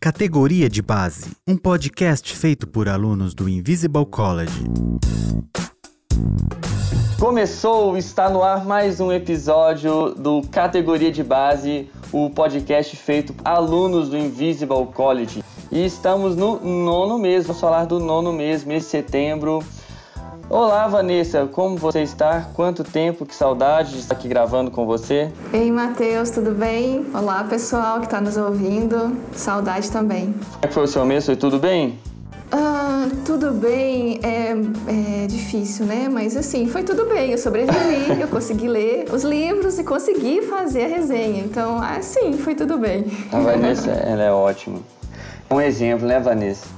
Categoria de Base, um podcast feito por alunos do Invisible College. Começou, está no ar mais um episódio do Categoria de Base, o podcast feito por alunos do Invisible College. E estamos no nono mês, vamos falar do nono mês, mês de setembro. Olá, Vanessa, como você está? Quanto tempo, que saudade de estar aqui gravando com você. Ei, Matheus, tudo bem? Olá, pessoal que está nos ouvindo. Saudade também. Como é que foi o seu mês? Foi tudo bem? Ah, tudo bem, é, é, difícil, né? Mas assim, foi tudo bem. Eu sobrevivi, eu consegui ler os livros e consegui fazer a resenha. Então, assim, foi tudo bem. A Vanessa, ela é ótima. Um exemplo, né, Vanessa?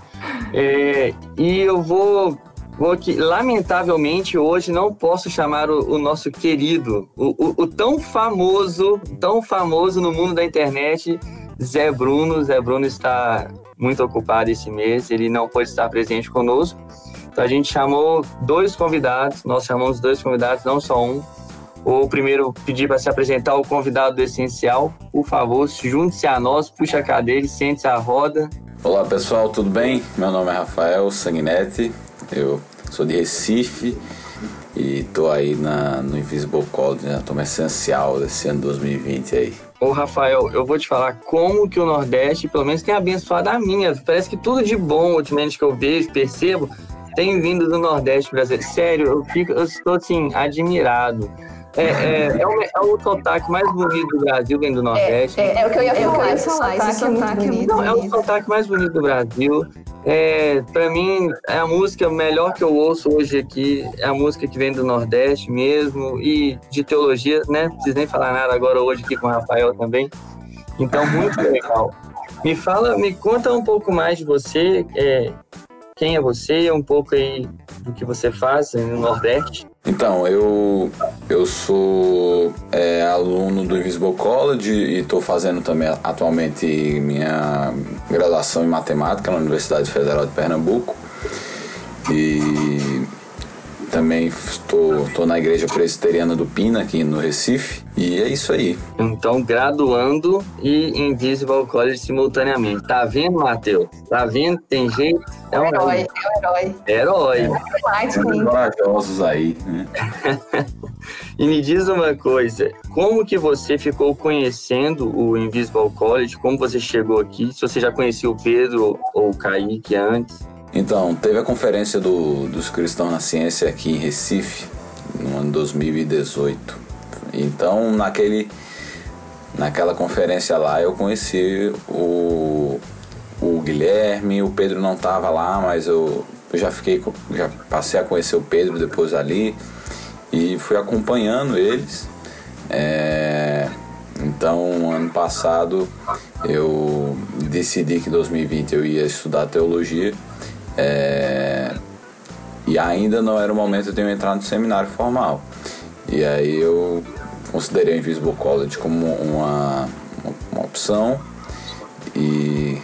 É, e eu vou Vou aqui, lamentavelmente, hoje não posso chamar o, o nosso querido, o, o, o, tão famoso, tão famoso no mundo da internet, Zé Bruno. Zé Bruno está muito ocupado esse mês, ele não pode estar presente conosco. Então a gente chamou dois convidados, nós chamamos dois convidados, não só um. O primeiro pedir para se apresentar o convidado do essencial. Por favor, junte-se a nós, puxa a cadeira e sente-se a roda. Olá pessoal, tudo bem? Meu nome é Rafael Sanguinetti, eu sou de Recife e tô aí na, no Invisible College, né? Turma essencial desse ano 2020 aí. Ô Rafael, eu vou te falar como que o Nordeste, pelo menos, tem abençoado a minha. Parece que tudo de bom, ultimamente, que eu vejo, percebo, tem vindo do Nordeste brasileiro. Sério, eu, fico, eu estou, assim, admirado. É, é, é, o, é o sotaque mais bonito do Brasil, vem do Nordeste. É, é, é o que eu ia falar, é, esse sotaque, esse sotaque é muito Não, é o sotaque mais bonito do Brasil. É, para mim, é a música melhor que eu ouço hoje aqui, é a música que vem do Nordeste mesmo, e de teologia, né? Não preciso nem falar nada agora hoje aqui com o Rafael também. Então, muito legal. Me fala, me conta um pouco mais de você, é, quem é você, um pouco aí do que você faz no Nordeste. Então, eu, eu sou é, aluno do Invisible College e estou fazendo também atualmente minha graduação em matemática na Universidade Federal de Pernambuco. E também estou na igreja presbiteriana do Pina, aqui no Recife. E é isso aí. Então, graduando e Invisible College simultaneamente. Tá vendo, Matheus? Tá vendo? Tem jeito. É um herói. É um herói. Herói. É corajosos aí, né? e me diz uma coisa, como que você ficou conhecendo o Invisible College? Como você chegou aqui? Se você já conhecia o Pedro ou o Kaique antes? Então, teve a conferência do, dos cristãos na ciência aqui em Recife, no ano 2018. Então, naquele, naquela conferência lá, eu conheci o, o Guilherme, o Pedro não estava lá, mas eu, eu já fiquei, já passei a conhecer o Pedro depois ali e fui acompanhando eles. É, então, ano passado, eu decidi que em 2020 eu ia estudar teologia é, e ainda não era o momento de eu entrar no seminário formal. E aí eu considerei o Invisible College como uma, uma, uma opção e,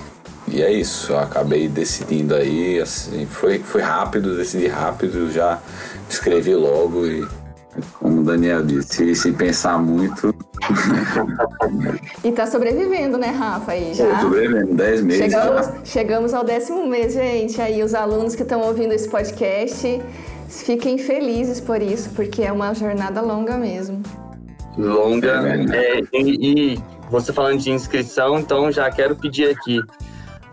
e é isso. Eu acabei decidindo aí, assim, foi, foi rápido, decidi rápido, já escrevi logo e como o Daniel disse, sem pensar muito. E tá sobrevivendo, né, Rafa? Aí já. sobrevivendo, 10 meses. Chegamos, chegamos ao décimo mês, gente. Aí os alunos que estão ouvindo esse podcast, fiquem felizes por isso, porque é uma jornada longa mesmo. Longa. É, e, e você falando de inscrição, então já quero pedir aqui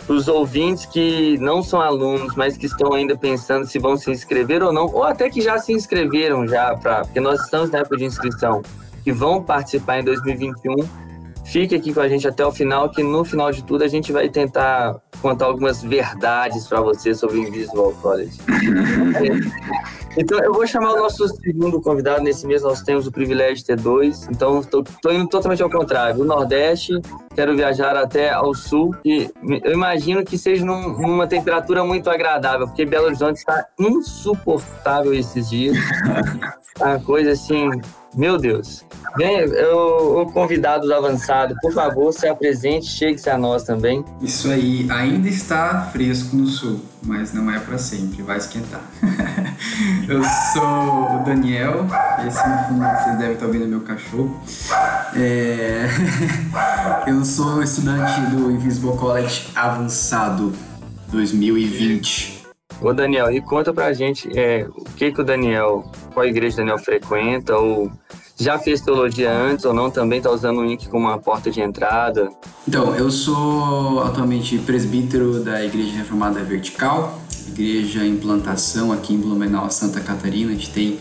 para os ouvintes que não são alunos, mas que estão ainda pensando se vão se inscrever ou não, ou até que já se inscreveram já, pra, porque nós estamos na época de inscrição, que vão participar em 2021, fique aqui com a gente até o final, que no final de tudo a gente vai tentar contar algumas verdades para você sobre o Invisible College. Então, eu vou chamar o nosso segundo convidado. Nesse mês, nós temos o privilégio de ter dois. Então, estou indo totalmente ao contrário. Do Nordeste, quero viajar até ao Sul. E eu imagino que seja num, numa temperatura muito agradável, porque Belo Horizonte está insuportável esses dias. Uma coisa assim, meu Deus. Vem, o, o convidado do avançado, por favor, se apresente, chegue-se a nós também. Isso aí, ainda está fresco no sul, mas não é para sempre, vai esquentar. Eu sou o Daniel, esse no fundo vocês devem estar ouvindo meu cachorro. É... Eu sou estudante do Invisible College Avançado 2020. Ô Daniel, e conta pra gente é, o que que o Daniel, qual igreja o Daniel frequenta, ou já fez teologia antes ou não, também está usando o INC como uma porta de entrada? Então, eu sou atualmente presbítero da Igreja Reformada Vertical, igreja em plantação aqui em Blumenau, Santa Catarina. A gente tem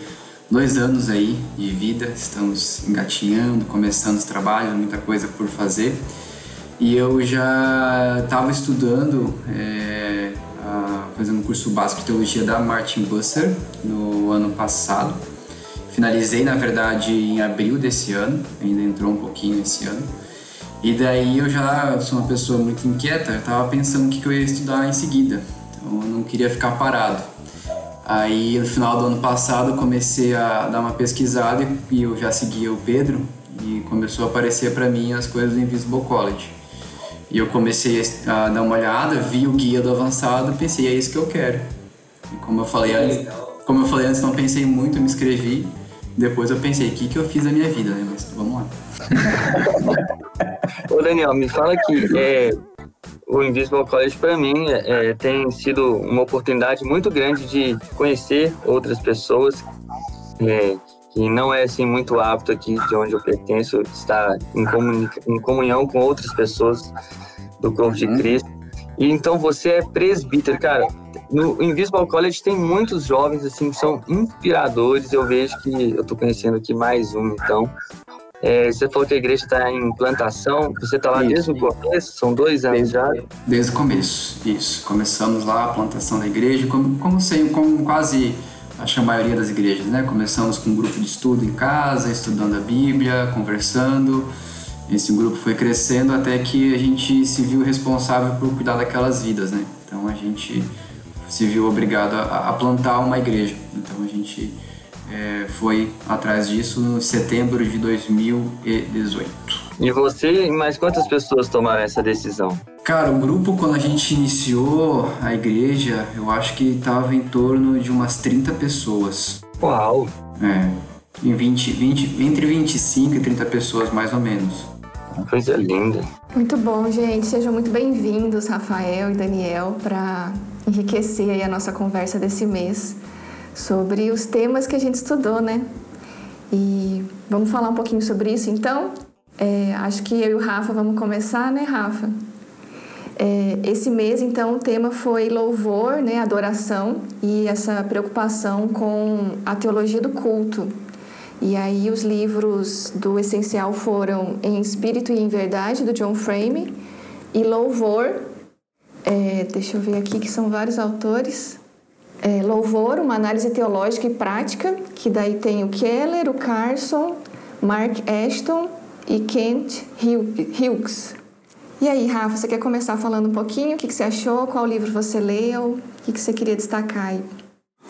dois anos aí de vida, estamos engatinhando, começando os trabalhos, muita coisa por fazer. E eu já estava estudando, é, a, fazendo um curso básico de teologia da Martin Busser no ano passado. Finalizei, na verdade, em abril desse ano, ainda entrou um pouquinho esse ano. E daí eu já sou uma pessoa muito inquieta, eu estava pensando o que, que eu ia estudar em seguida. Então eu não queria ficar parado. Aí no final do ano passado eu comecei a dar uma pesquisada e eu já seguia o Pedro e começou a aparecer para mim as coisas do Invisible College. E eu comecei a dar uma olhada, vi o guia do avançado, pensei, é isso que eu quero. E como eu falei antes, como eu falei antes, não pensei muito, me inscrevi. Depois eu pensei, o que, que eu fiz da minha vida, né? Mas vamos lá. Ô Daniel, me fala que é, o Invisible College para mim é, tem sido uma oportunidade muito grande de conhecer outras pessoas é, que não é assim muito hábito aqui de onde eu pertenço estar em, em comunhão com outras pessoas do corpo de uhum. Cristo. E então você é presbítero, cara. No Invisible College tem muitos jovens assim que são inspiradores. Eu vejo que eu tô conhecendo aqui mais um, então. É, você falou que a igreja está em implantação. Você está lá isso, desde o começo? São dois anos desde, já? Desde o começo, isso. Começamos lá a plantação da igreja, como, como, sempre, como quase acho a maioria das igrejas, né? Começamos com um grupo de estudo em casa, estudando a Bíblia, conversando. Esse grupo foi crescendo até que a gente se viu responsável por cuidar daquelas vidas, né? Então a gente se viu obrigado a, a plantar uma igreja. Então a gente é, foi atrás disso no setembro de 2018. E você e mais quantas pessoas tomaram essa decisão? Cara, o grupo, quando a gente iniciou a igreja, eu acho que estava em torno de umas 30 pessoas. Uau! É, em 20, 20, entre 25 e 30 pessoas, mais ou menos. Coisa linda. Muito bom, gente. Sejam muito bem-vindos, Rafael e Daniel, para enriquecer a nossa conversa desse mês sobre os temas que a gente estudou, né? E vamos falar um pouquinho sobre isso então? É, acho que eu e o Rafa vamos começar, né, Rafa? É, esse mês, então, o tema foi louvor, né, adoração e essa preocupação com a teologia do culto. E aí os livros do Essencial foram Em Espírito e em Verdade, do John Frame, e Louvor, é, deixa eu ver aqui que são vários autores, é, Louvor, uma análise teológica e prática, que daí tem o Keller, o Carson, Mark Ashton e Kent Hughes. E aí, Rafa, você quer começar falando um pouquinho? O que, que você achou? Qual livro você leu? O que, que você queria destacar aí?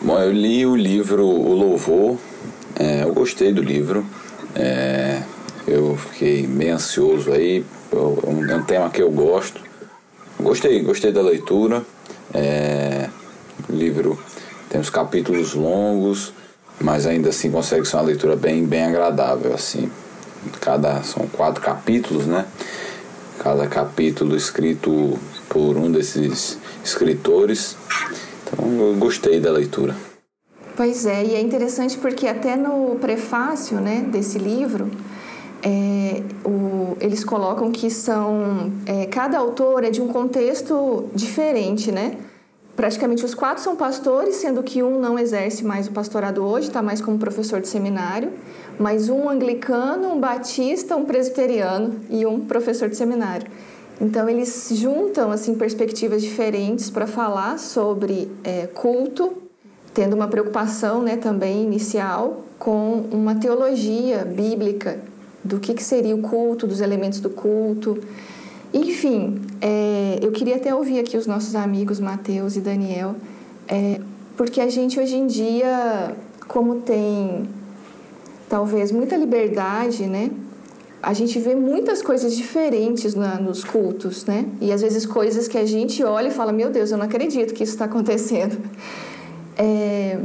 Bom, eu li o livro O Louvor, é, eu gostei do livro, é, eu fiquei meio ansioso aí, é um tema que eu gosto. Gostei, gostei da leitura. É, o livro tem os capítulos longos, mas ainda assim consegue ser uma leitura bem, bem agradável. assim. Cada, são quatro capítulos, né? Cada capítulo escrito por um desses escritores. Então eu gostei da leitura. Pois é, e é interessante porque até no prefácio né, desse livro, é, o, eles colocam que são é, cada autor é de um contexto diferente, né? Praticamente os quatro são pastores, sendo que um não exerce mais o pastorado hoje, está mais como professor de seminário, mas um anglicano, um batista, um presbiteriano e um professor de seminário. Então eles juntam assim perspectivas diferentes para falar sobre é, culto, tendo uma preocupação, né, também inicial com uma teologia bíblica do que, que seria o culto, dos elementos do culto. Enfim, é, eu queria até ouvir aqui os nossos amigos Mateus e Daniel, é, porque a gente hoje em dia, como tem talvez muita liberdade, né? A gente vê muitas coisas diferentes na, nos cultos, né? E às vezes coisas que a gente olha e fala: Meu Deus, eu não acredito que isso está acontecendo. É,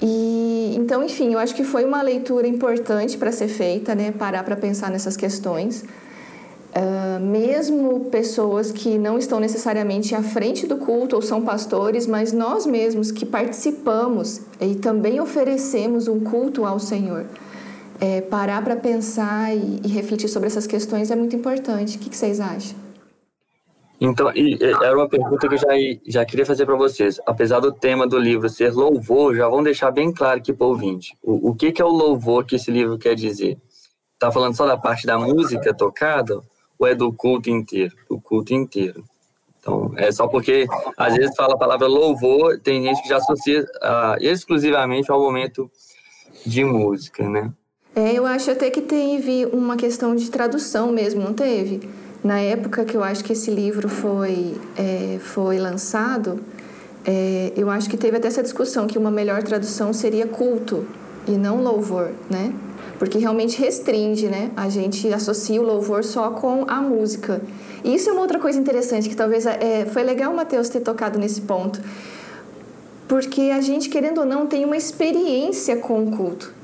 E então, enfim, eu acho que foi uma leitura importante para ser feita, né? Parar para pensar nessas questões. Uh, mesmo pessoas que não estão necessariamente à frente do culto ou são pastores, mas nós mesmos que participamos e também oferecemos um culto ao Senhor. É, parar para pensar e, e, refletir sobre essas questões é muito importante. O que, que vocês acham? Então, e, era uma pergunta que eu já, já queria fazer para vocês. Apesar do tema do livro ser louvor, já vão deixar bem claro aqui para o ouvinte. O, que, que é o louvor que esse livro quer dizer? Está falando só da parte da música tocada ou é do culto inteiro? Do culto inteiro. Então, é só porque às vezes fala a palavra louvor, tem gente que já associa uh, exclusivamente ao momento de música, né? É, eu acho até que teve uma questão de tradução mesmo, não teve? Na época que eu acho que esse livro foi, é, foi lançado, é, eu acho que teve até essa discussão que uma melhor tradução seria culto e não louvor, né? porque realmente restringe, né? A gente associa o louvor só com a música. E isso é uma outra coisa interessante que talvez é, foi legal o Mateus ter tocado nesse ponto, porque a gente querendo ou não tem uma experiência com o culto.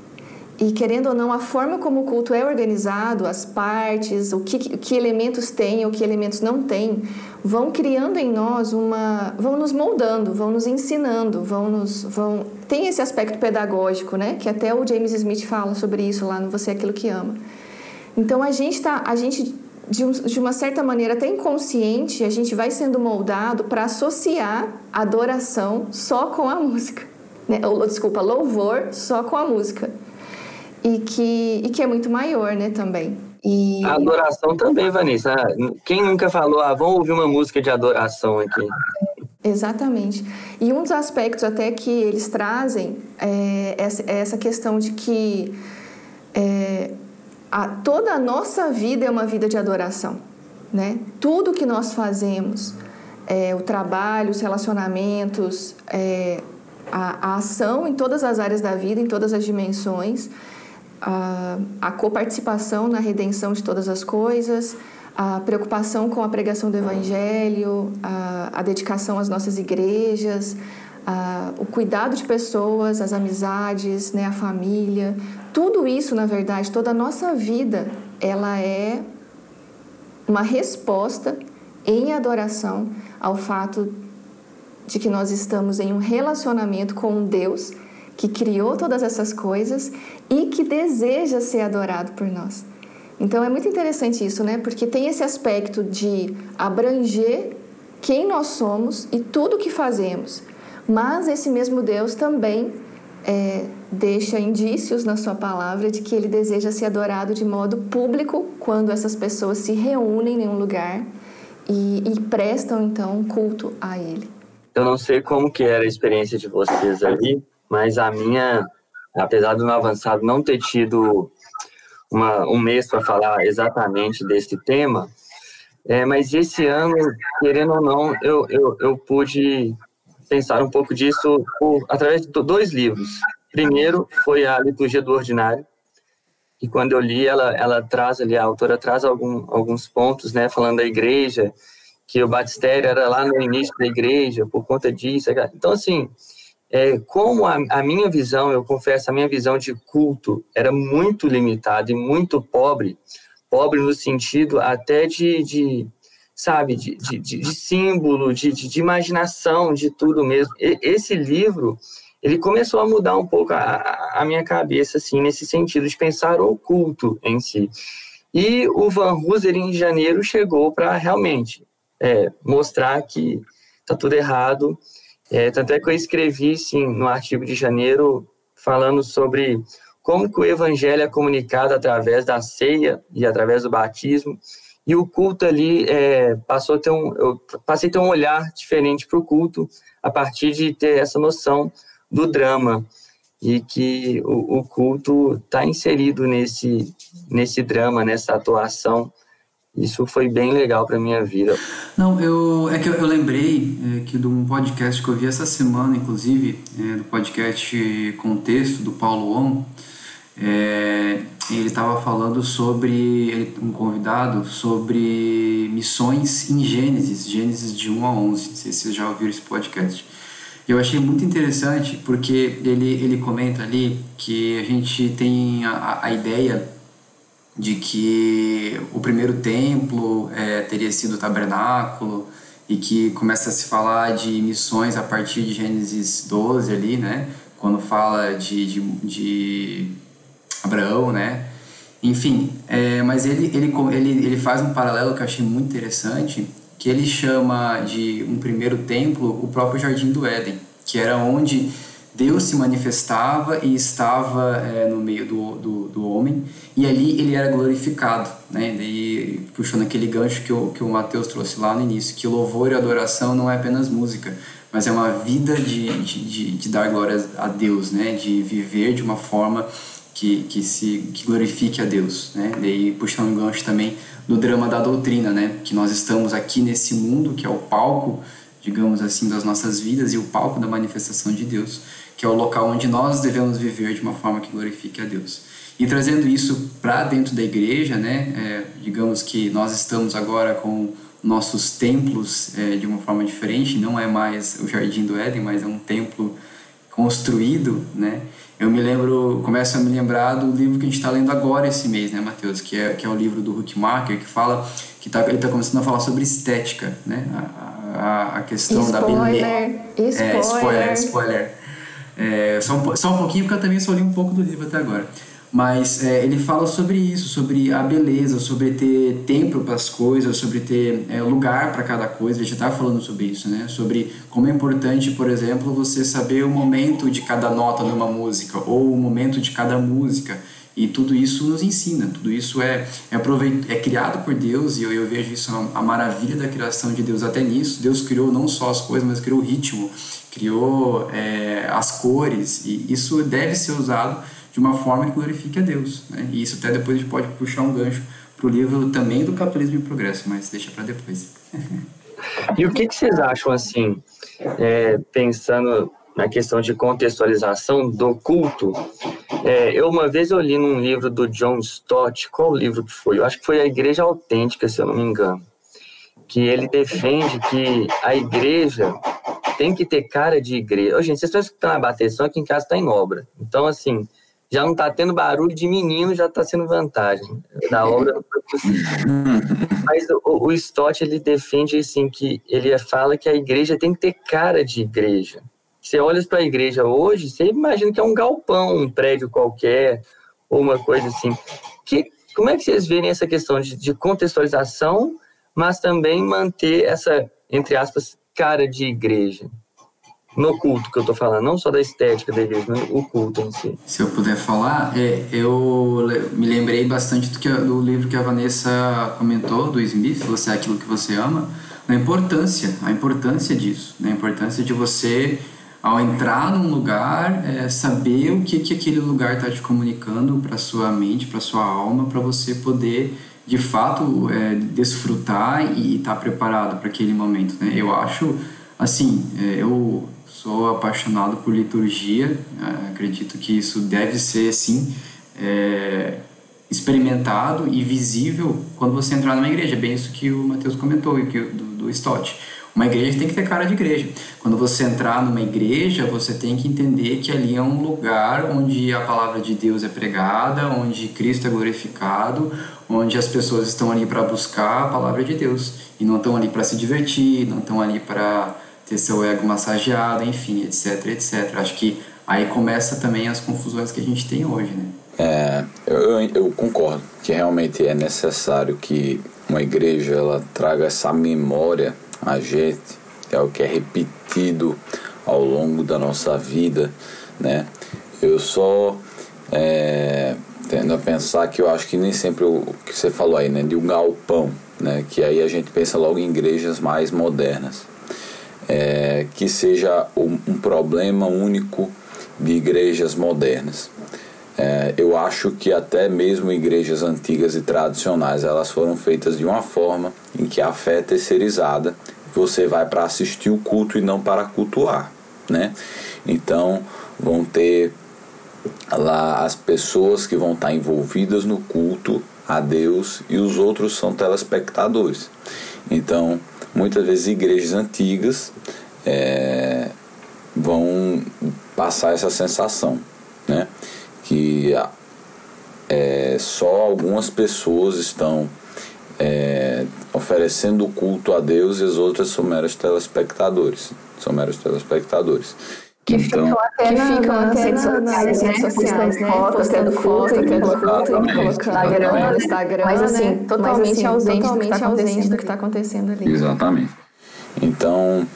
E querendo ou não, a forma como o culto é organizado, as partes, o que, que elementos tem, o que elementos não tem, vão criando em nós uma, vão nos moldando, vão nos ensinando, vão nos, vão tem esse aspecto pedagógico, né? Que até o James Smith fala sobre isso lá no Você é aquilo que ama. Então a gente tá, a gente de, um, de uma certa maneira até inconsciente, a gente vai sendo moldado para associar adoração só com a música, né? Ou, desculpa, louvor só com a música e que, e que é muito maior, né, também. E... A adoração também, Vanessa. Quem nunca falou, ah, vamos ouvir uma música de adoração aqui? Exatamente. E um dos aspectos até que eles trazem é essa, é essa questão de que é, a, toda a nossa vida é uma vida de adoração. Né? Tudo que nós fazemos, é, o trabalho, os relacionamentos, é, a, a ação em todas as áreas da vida, em todas as dimensões, a, coparticipação na redenção de todas as coisas, a preocupação com a pregação do Evangelho, a, a dedicação às nossas igrejas, a, o cuidado de pessoas, as amizades, né, a família, tudo isso, na verdade, toda a nossa vida, ela é uma resposta em adoração ao fato de que nós estamos em um relacionamento com Deus que criou todas essas coisas e que deseja ser adorado por nós. Então é muito interessante isso, né? Porque tem esse aspecto de abranger quem nós somos e tudo que fazemos. Mas esse mesmo Deus também é, deixa indícios na sua palavra de que ele deseja ser adorado de modo público quando essas pessoas se reúnem em um lugar e, e prestam então culto a ele. Eu não sei como que era a experiência de vocês ali, mas a minha, apesar do meu avançado não ter tido uma, um mês para falar exatamente desse tema, é, mas esse ano, querendo ou não, eu, eu, eu pude pensar um pouco disso por, através de dois livros. Primeiro foi a Liturgia do Ordinário, e quando eu li, ela, ela traz ali, a autora traz algum, alguns pontos, né, falando da igreja, que o batistério era lá no início da igreja, por conta disso. Então, assim, é, como a, a, minha visão, eu confesso, a minha visão de culto era muito limitada e muito pobre, pobre no sentido até de, de sabe, de, de, de símbolo, de, de, imaginação, de tudo mesmo. E, esse livro, ele começou a mudar um pouco a, a minha cabeça, assim, nesse sentido de pensar o culto em si. E o Van Hooser, em janeiro, chegou para realmente é, mostrar que está tudo errado, é, tanto é que eu escrevi, sim, no artigo de janeiro, falando sobre como que o evangelho é comunicado através da ceia e através do batismo. E o culto ali é, passou a ter um, eu passei a ter um olhar diferente para o culto a partir de ter essa noção do drama e que o, o culto está inserido nesse nesse drama, nessa atuação isso foi bem legal para minha vida. Não, eu é que eu, eu lembrei é, que de um podcast que eu vi essa semana, inclusive, é, do podcast Contexto do Paulo On, é, ele estava falando sobre um convidado sobre missões em Gênesis, Gênesis de 1 a 11. Não sei se vocês já ouviram esse podcast. Eu achei muito interessante porque ele, ele comenta ali que a gente tem a, a ideia de que o primeiro templo é, teria sido o tabernáculo e que começa a se falar de missões a partir de Gênesis 12 ali, né? Quando fala de, de, de Abraão, né? Enfim, é, mas ele, ele, ele, ele faz um paralelo que eu achei muito interessante, que ele chama de um primeiro templo o próprio Jardim do Éden, que era onde Deus se manifestava e estava é, no meio do, do, do, homem, e ali ele era glorificado. Né? Daí, puxando aquele gancho que o, que o Mateus trouxe lá no início, que louvor e adoração não é apenas música, mas é uma vida de, de, de, de dar glória a Deus, né? de viver de uma forma que, que se que glorifique a Deus, né? Daí puxando um gancho também no drama da doutrina, né? Que nós estamos aqui nesse mundo que é o palco, digamos assim, das nossas vidas e o palco da manifestação de Deus, que é o local onde nós devemos viver de uma forma que glorifique a Deus. E trazendo isso para dentro da igreja, né? É, digamos que nós estamos agora com nossos templos é, de uma forma diferente, não é mais o Jardim do Éden, mas é um templo construído, né? Eu me lembro, começo a me lembrar do livro que a gente está lendo agora esse mês, né, Matheus? Que é, que é o livro do Huckmacher, que fala, que tá, ele está começando a falar sobre estética, né? A, a, a questão spoiler, da beleza. Spoiler, é, spoiler, spoiler. É, só, um, só um pouquinho, porque eu também só li um pouco do livro até agora. Mas é, ele fala sobre isso, sobre a beleza, sobre ter tempo para as coisas, sobre ter é, lugar para cada coisa. Ele já estava falando sobre isso, né? Sobre como é importante, por exemplo, você saber o momento de cada nota numa música ou o momento de cada música. E tudo isso nos ensina, tudo isso é, é, é criado por Deus e eu, eu vejo isso a, a maravilha da criação de Deus até nisso. Deus criou não só as coisas, mas criou o ritmo, criou é, as cores e isso deve ser usado de uma forma que glorifique a Deus. Né? E isso até depois a gente pode puxar um gancho para o livro também do Capitalismo e Progresso, mas deixa para depois. e o que, que vocês acham assim, é, pensando na questão de contextualização do culto? É, eu uma vez eu li num livro do John Stott, qual livro que foi? Eu acho que foi a Igreja Autêntica, se eu não me engano, que ele defende que a igreja tem que ter cara de igreja. Ô, gente, vocês estão escutando a bateção aqui em casa está em obra. Então, assim, já não está tendo barulho de menino, já está sendo vantagem. Da obra não foi possível. Mas o, o Stott, ele defende assim, que ele fala que a igreja tem que ter cara de igreja. Você olha para a igreja hoje, você imagina que é um galpão, um prédio qualquer, ou uma coisa assim. Que, como é que vocês veem essa questão de, de contextualização, mas também manter essa, entre aspas, cara de igreja? no culto que eu tô falando, não só da estética da igreja, mas o culto em si. Se eu puder falar, é, eu me lembrei bastante do, que, do livro que a Vanessa comentou, do Smith, Você é Aquilo que Você Ama, a importância, a importância disso, né? a importância de você, ao entrar num lugar, é, saber o que, que aquele lugar está te comunicando para sua mente, para sua alma, para você poder de fato é, desfrutar e estar tá preparado para aquele momento. Né? Eu acho, assim, é, eu sou apaixonado por liturgia, é, acredito que isso deve ser, sim, é, experimentado e visível quando você entrar numa igreja. É bem isso que o Mateus comentou e que, do, do Stott. Uma igreja tem que ter cara de igreja. Quando você entrar numa igreja, você tem que entender que ali é um lugar onde a palavra de Deus é pregada, onde Cristo é glorificado, onde as pessoas estão ali para buscar a palavra de Deus e não estão ali para se divertir, não estão ali para ter seu ego massageado, enfim, etc, etc. Acho que aí começa também as confusões que a gente tem hoje, né? É, eu, eu concordo que realmente é necessário que uma igreja ela traga essa memória a gente, é o que é repetido ao longo da nossa vida, né? Eu só é, tendo a pensar que eu acho que nem sempre o que você falou aí, né, de um galpão, né, que aí a gente pensa logo em igrejas mais modernas é, que seja um, um, problema único de igrejas modernas. É, eu acho que até mesmo igrejas antigas e tradicionais elas foram feitas de uma forma em que a fé é terceirizada. Você vai para assistir o culto e não para cultuar, né? Então vão ter lá as pessoas que vão estar envolvidas no culto a Deus e os outros são telespectadores. Então muitas vezes igrejas antigas é, vão passar essa sensação, né? Que é, só algumas pessoas estão é, oferecendo culto a Deus e as outras são meros telespectadores. São meros telespectadores. Que então, ficam até, que ficam nas redes sociais, né? Sociais, né? Fotos, tendo culto, tendo culto, colocando Instagram, no Instagram, mas assim, né? totalmente mas, assim, ausente, totalmente do, que tá ausente do que está acontecendo ali. Exatamente. Então,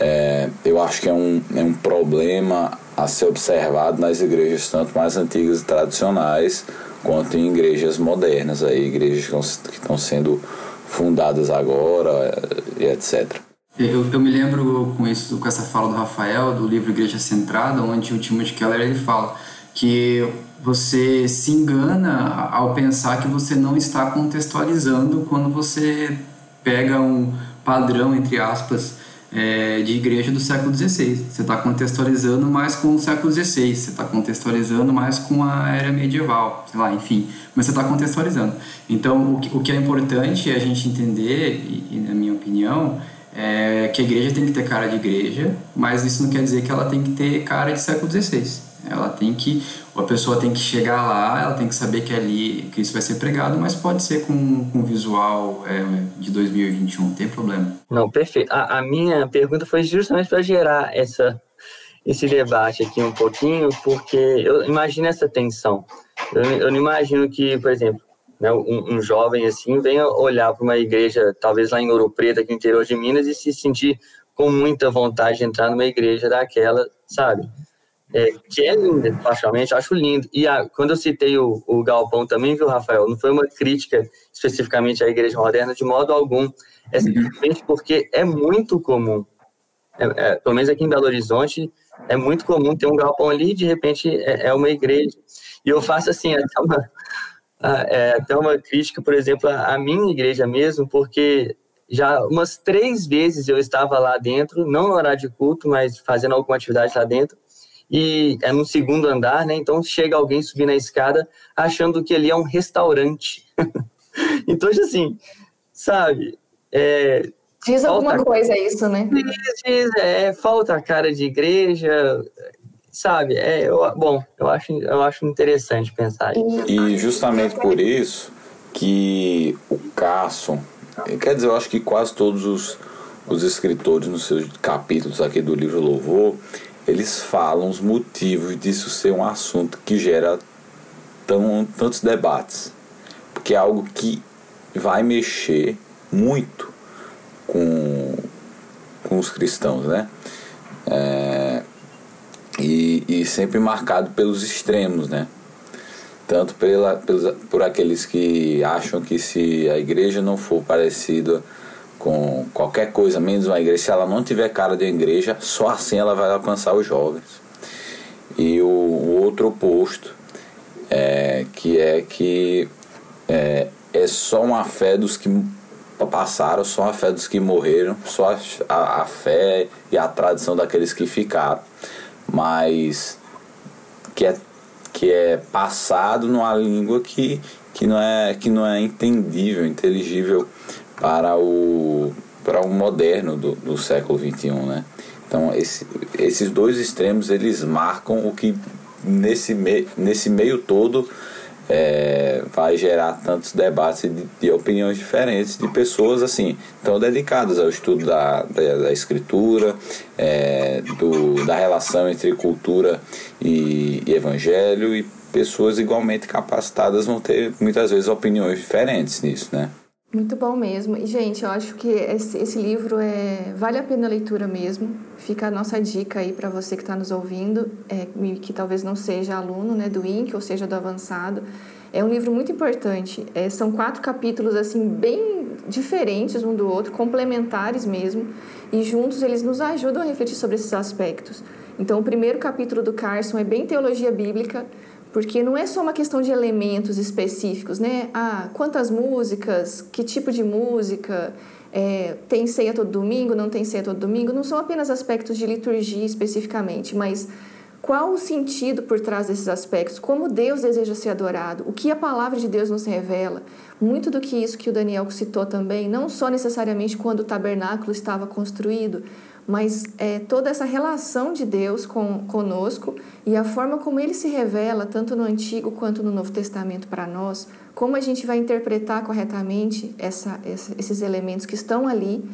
é, eu acho que é um, é um problema a ser observado nas igrejas tanto mais antigas e tradicionais quanto em igrejas modernas, aí, igrejas que estão sendo fundadas agora e etc. Eu, eu me lembro com isso, com essa fala do Rafael, do livro Igreja Centrada, onde o Timothy Keller ele fala que você se engana ao pensar que você não está contextualizando quando você pega um padrão, entre aspas, é, de igreja do século XVI. Você está contextualizando mais com o século XVI, você está contextualizando mais com a era medieval, sei lá, enfim. Mas você está contextualizando. Então, o que, o que é importante é a gente entender, e, e na minha opinião, é que a igreja tem que ter cara de igreja, mas isso não quer dizer que ela tem que ter cara de século XVI. Ela tem que, a pessoa tem que chegar lá, ela tem que saber que é ali que isso vai ser pregado, mas pode ser com, com visual é, de 2021, não tem problema. Não, perfeito. A, a minha pergunta foi justamente para gerar essa, esse debate aqui um pouquinho, porque eu imagino essa tensão. Eu, eu não imagino que, por exemplo, né, um, um, jovem assim venha olhar para uma igreja, talvez lá em Ouro Preto, aqui no interior de Minas, e se sentir com muita vontade de entrar numa igreja daquela, sabe? é, que é linda, particularmente, acho lindo. E a, quando eu citei o, o, Galpão também, viu, Rafael, não foi uma crítica especificamente à Igreja Moderna, de modo algum. É simplesmente porque é muito comum, é, é, pelo menos aqui em Belo Horizonte, é muito comum ter um galpão ali e de repente é, é uma igreja. E eu faço assim, até uma, é, até uma crítica, por exemplo, à minha igreja mesmo, porque já umas três vezes eu estava lá dentro, não no horário de culto, mas fazendo alguma atividade lá dentro, e é no segundo andar, né? Então chega alguém subir na escada achando que ali é um restaurante. então, assim, sabe? É, diz alguma falta... coisa isso, né? Diz, é, falta a cara de igreja, sabe? É, eu, bom, eu acho, eu acho interessante pensar isso. E justamente por isso que o Carson, quer dizer, eu acho que quase todos os, os escritores nos seus capítulos aqui do livro Louvor, eles falam os motivos disso ser um assunto que gera tão, tantos debates. Porque é algo que vai mexer muito com, com os cristãos, né? É, e, e sempre marcado pelos extremos, né? Tanto pela, pelos, por aqueles que acham que se a igreja não for parecida com qualquer coisa, menos uma igreja, se ela não tiver cara de igreja, só assim ela vai alcançar os jovens. E o, o outro oposto, é, que é que é, é só uma fé dos que passaram, só a fé dos que morreram, só a, a fé e a tradição daqueles que ficaram. Mas que é, que é passado numa língua que, que, não é, que não é entendível, inteligível para o, para o moderno do, do século XXI, né? Então, esse, esses dois extremos, eles marcam o que nesse, me, nesse meio todo é, vai gerar tantos debates de, de, opiniões diferentes de pessoas assim tão dedicadas ao estudo da, da, da escritura, é, do, da relação entre cultura e, e evangelho e pessoas igualmente capacitadas vão ter muitas vezes opiniões diferentes nisso, né? Muito bom mesmo. E, gente, eu acho que esse, esse livro é, vale a pena a leitura mesmo. Fica a nossa dica aí para você que está nos ouvindo, é, que talvez não seja aluno né, do INC ou seja do avançado. É um livro muito importante. É, são quatro capítulos assim bem diferentes um do outro, complementares mesmo, e juntos eles nos ajudam a refletir sobre esses aspectos. Então, o primeiro capítulo do Carson é bem teologia bíblica, porque não é só uma questão de elementos específicos, né? Ah, quantas músicas, que tipo de música, é, tem ceia todo domingo, não tem ceia todo domingo, não são apenas aspectos de liturgia especificamente, mas qual o sentido por trás desses aspectos? Como Deus deseja ser adorado? O que a palavra de Deus nos revela? Muito do que isso que o Daniel citou também, não só necessariamente quando o tabernáculo estava construído, mas é, toda essa relação de Deus com, conosco e a forma como ele se revela, tanto no Antigo quanto no Novo Testamento para nós, como a gente vai interpretar corretamente essa, essa, esses elementos que estão ali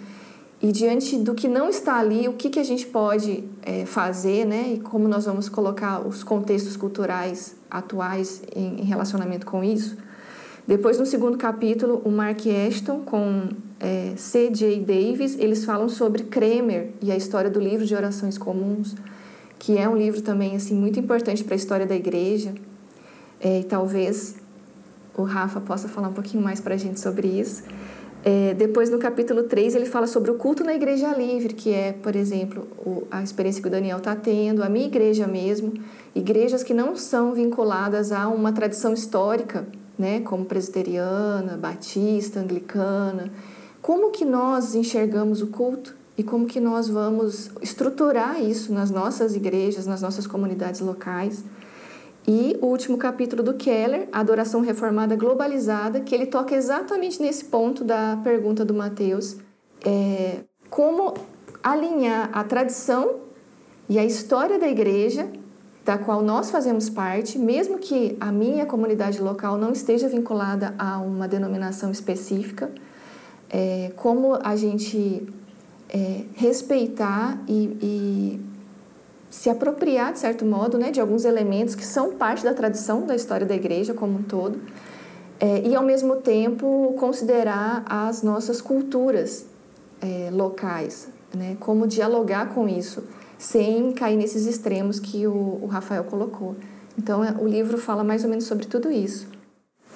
e diante do que não está ali, o que, que a gente pode é, fazer, né? E como nós vamos colocar os contextos culturais atuais em, em relacionamento com isso. Depois, no segundo capítulo, o Mark Ashton com é, C.J. Davis, eles falam sobre Kremer e a história do livro de orações comuns, que é um livro também assim muito importante para a história da igreja. É, e talvez o Rafa possa falar um pouquinho mais para a gente sobre isso. É, depois, no capítulo 3, ele fala sobre o culto na igreja livre, que é, por exemplo, o, a experiência que o Daniel está tendo, a minha igreja mesmo, igrejas que não são vinculadas a uma tradição histórica, né, como presbiteriana, batista, anglicana. Como que nós enxergamos o culto e como que nós vamos estruturar isso nas nossas igrejas, nas nossas comunidades locais? E o último capítulo do Keller, Adoração Reformada Globalizada, que ele toca exatamente nesse ponto da pergunta do Mateus, é, como alinhar a tradição e a história da igreja da qual nós fazemos parte, mesmo que a minha comunidade local não esteja vinculada a uma denominação específica, é, como a gente é, respeitar e, e, se apropriar, de certo modo, né, de alguns elementos que são parte da tradição da história da igreja como um todo, é, e ao mesmo tempo considerar as nossas culturas é, locais, né, como dialogar com isso sem cair nesses extremos que o, o Rafael colocou. Então, é, o livro fala mais ou menos sobre tudo isso.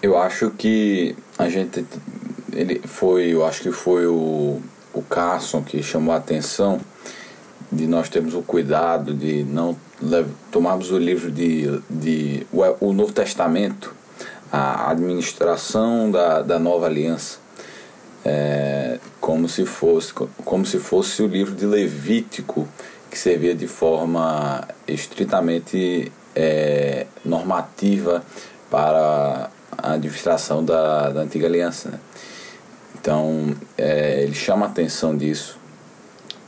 Eu acho que a gente ele foi, eu acho que foi o, o Carson que chamou a atenção de nós termos o cuidado de não tomarmos o livro de, de o, o Novo Testamento, a administração da, da nova aliança, é, como se fosse como se fosse o livro de Levítico que servia de forma estritamente é, normativa para a administração da, da antiga aliança. Né? Então, é, ele chama a atenção disso.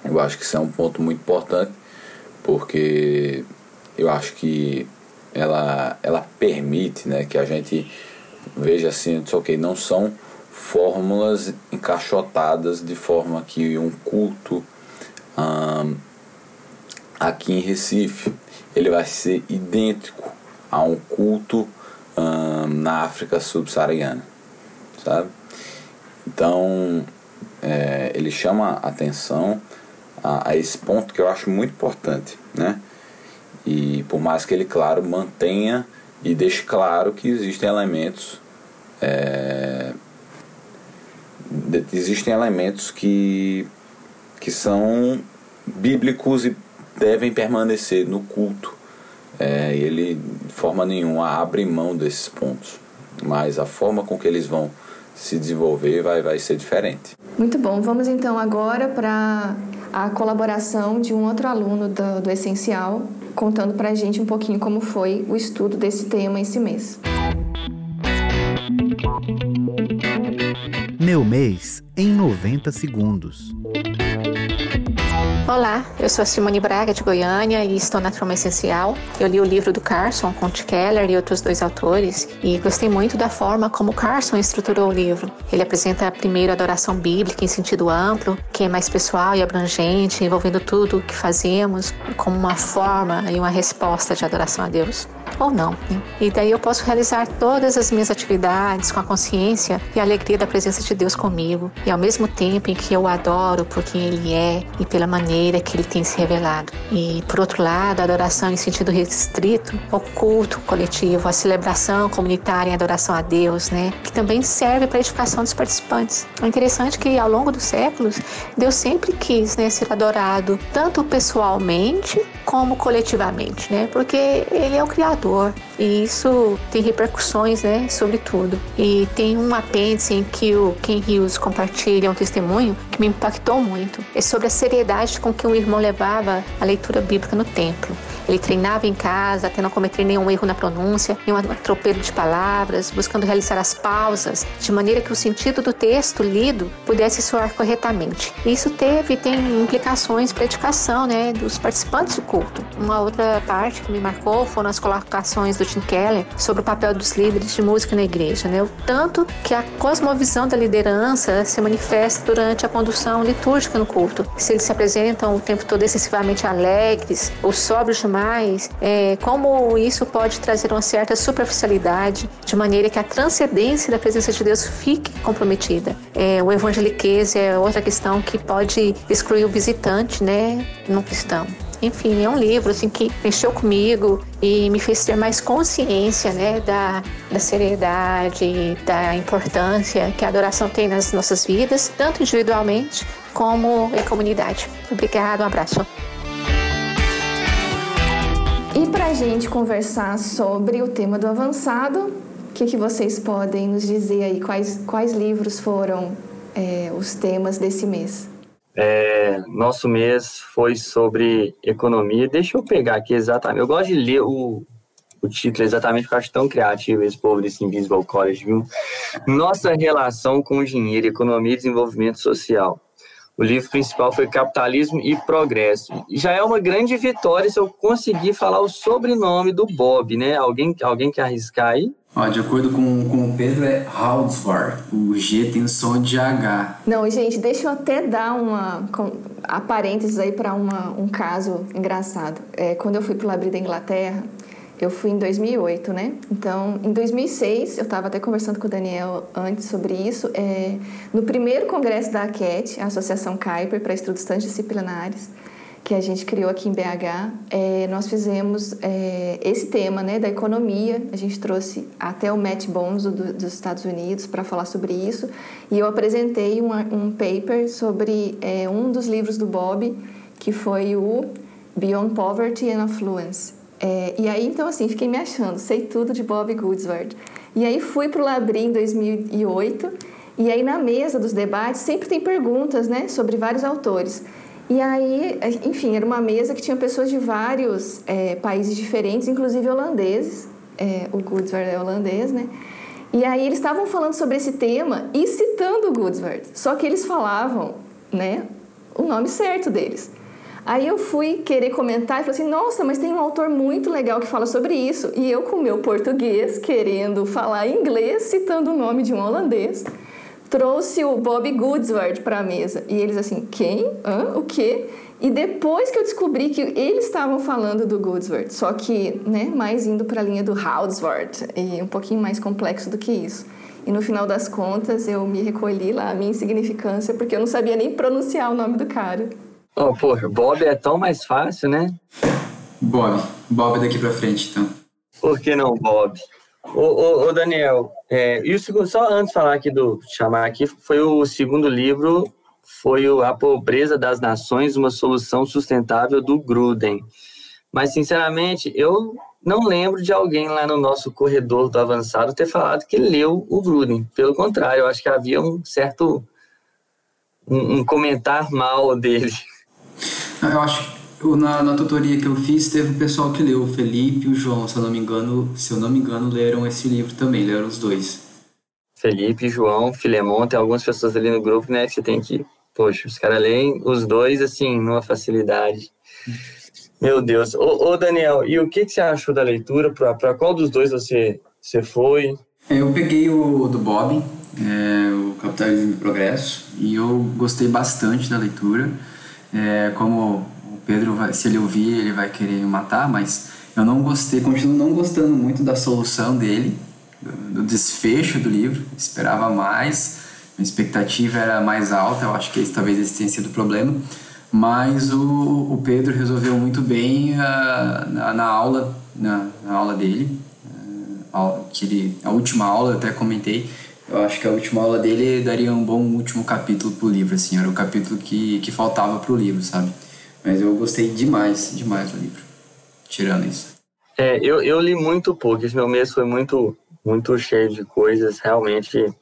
Eu acho que isso é um ponto muito importante, porque eu acho que ela, ela permite né, que a gente veja assim, ok, não são fórmulas encaixotadas de forma que um culto aqui em Recife, ele vai ser idêntico a um culto na África subsaariana, sabe? Então, é, ele chama atenção a, a, esse ponto que eu acho muito importante, né? E por mais que ele, claro, mantenha e deixe claro que existem elementos é, existem elementos que, que são bíblicos e devem permanecer no culto. É, ele, de forma nenhuma, abre mão desses pontos. Mas a forma com que eles vão se desenvolver vai, vai ser diferente. Muito bom. Vamos então agora para a colaboração de um outro aluno do, do Essencial, contando para a gente um pouquinho como foi o estudo desse tema esse mês. Meu mês em 90 segundos. Olá, eu sou a Simone Braga de Goiânia e estou na Troma Essencial. Eu li o livro do Carson, com T. Keller e outros dois autores e gostei muito da forma como Carson estruturou o livro. Ele apresenta primeiro a adoração bíblica em sentido amplo, que é mais pessoal e abrangente, envolvendo tudo o que fazemos como uma forma e uma resposta de adoração a Deus ou não. Né? E daí eu posso realizar todas as minhas atividades com a consciência e a alegria da presença de Deus comigo, e ao mesmo tempo em que eu adoro por quem Ele é e pela maneira que Ele tem se revelado. E por outro lado, a adoração em sentido restrito, o culto coletivo, a celebração comunitária em adoração a Deus, né? que também serve para a edificação dos participantes. É interessante que ao longo dos séculos, Deus sempre quis né, ser adorado, tanto pessoalmente como coletivamente, né? porque Ele é o Criador e isso tem repercussões, né, sobre tudo. E tem um apêndice em que o Ken Hughes compartilha um testemunho que me impactou muito. É sobre a seriedade com que o irmão levava a leitura bíblica no templo. Ele treinava em casa, até não cometer nenhum erro na pronúncia, nenhum atropelo de palavras, buscando realizar as pausas, de maneira que o sentido do texto lido pudesse soar corretamente. Isso teve tem implicações para a educação né, dos participantes do culto. Uma outra parte que me marcou foram as colocações do Tim Keller sobre o papel dos líderes de música na igreja. Né? O tanto que a cosmovisão da liderança se manifesta durante a condução litúrgica no culto. Se eles se apresentam o tempo todo excessivamente alegres ou sóbrios demais, é, como isso pode trazer uma certa superficialidade, de maneira que a transcendência da presença de Deus fique comprometida. É, o evangeliquez é outra questão que pode excluir o visitante, né, no cristão. Enfim, é um livro assim que mexeu comigo e me fez ter mais consciência, né, da, da seriedade, da importância que a adoração tem nas nossas vidas, tanto individualmente como em comunidade. Obrigado, um abraço. E para a gente conversar sobre o tema do avançado, o que, que vocês podem nos dizer aí? Quais, quais livros foram é, os temas desse mês? É, nosso mês foi sobre economia. Deixa eu pegar aqui exatamente. Eu gosto de ler o, o título exatamente porque eu acho tão criativo esse povo desse Invisible College, viu? Nossa relação com dinheiro, economia e desenvolvimento social. O livro principal foi Capitalismo e Progresso. Já é uma grande vitória se eu conseguir falar o sobrenome do Bob, né? Alguém, alguém quer arriscar aí? Ó, de acordo com, com o Pedro, é Haldsvar. O G tem som de H. Não, gente, deixa eu até dar uma com, a parênteses aí para um caso engraçado. É, quando eu fui para o Labri da Inglaterra, eu fui em 2008, né? Então, em 2006, eu estava até conversando com o Daniel antes sobre isso. É, no primeiro congresso da AQET, a Associação Kuiper para Estudos Transdisciplinares, que a gente criou aqui em BH, é, nós fizemos é, esse tema né, da economia. A gente trouxe até o Matt Bones do, dos Estados Unidos para falar sobre isso. E eu apresentei um, um paper sobre é, um dos livros do Bob, que foi o Beyond Poverty and Affluence é, e aí, então, assim, fiquei me achando, sei tudo de Bob Goodsworth. E aí fui para o Labri em 2008, e aí na mesa dos debates sempre tem perguntas, né, sobre vários autores. E aí, enfim, era uma mesa que tinha pessoas de vários é, países diferentes, inclusive holandeses. É, o Goodsworth é holandês, né? E aí eles estavam falando sobre esse tema e citando o Goodsworth. Só que eles falavam, né, o nome certo deles. Aí eu fui querer comentar e falei assim: nossa, mas tem um autor muito legal que fala sobre isso. E eu, com meu português, querendo falar inglês, citando o nome de um holandês, trouxe o Bob Goodsworth para a mesa. E eles assim: quem? Hã? O quê? E depois que eu descobri que eles estavam falando do Goodsworth, só que né, mais indo para a linha do Houdsworth, e um pouquinho mais complexo do que isso. E no final das contas eu me recolhi lá a minha insignificância, porque eu não sabia nem pronunciar o nome do cara. Oh, porra, Bob é tão mais fácil, né? Bob. Bob daqui pra frente, então. Por que não, Bob? Ô, ô, ô Daniel, é, e o segundo, só antes de falar aqui do chamar aqui, foi o segundo livro, foi o A Pobreza das Nações, uma solução sustentável do Gruden. Mas, sinceramente, eu não lembro de alguém lá no nosso corredor do avançado ter falado que leu o Gruden. Pelo contrário, eu acho que havia um certo um, um comentar mal dele. Eu acho que na, na tutoria que eu fiz teve o pessoal que leu, o Felipe e o João, se eu não me engano, se eu não me engano, leram esse livro também, leram os dois. Felipe, João, Filemon, tem algumas pessoas ali no grupo, né, que você tem que, poxa, os caras leem os dois, assim, numa facilidade. Meu Deus. Ô, ô Daniel, e o que, que você achou da leitura? Para qual dos dois você, você foi? É, eu peguei o do Bob, é, o Capitalismo e Progresso, e eu gostei bastante da leitura. É, como o Pedro, vai, se ele ouvir, ele vai querer me matar, mas eu não gostei, continuo não gostando muito da solução dele, do, do desfecho do livro. Esperava mais, minha expectativa era mais alta, eu acho que esse talvez esse tenha sido o problema. Mas o, o Pedro resolveu muito bem uh, na, na, aula, na, na aula dele, uh, que ele, a última aula eu até comentei, eu acho que a última aula dele daria um bom último capítulo pro livro, assim, era o capítulo que, que faltava pro livro, sabe? Mas eu gostei demais, demais do livro, tirando isso. É, eu, eu li muito pouco, esse meu mês foi muito, muito cheio de coisas, realmente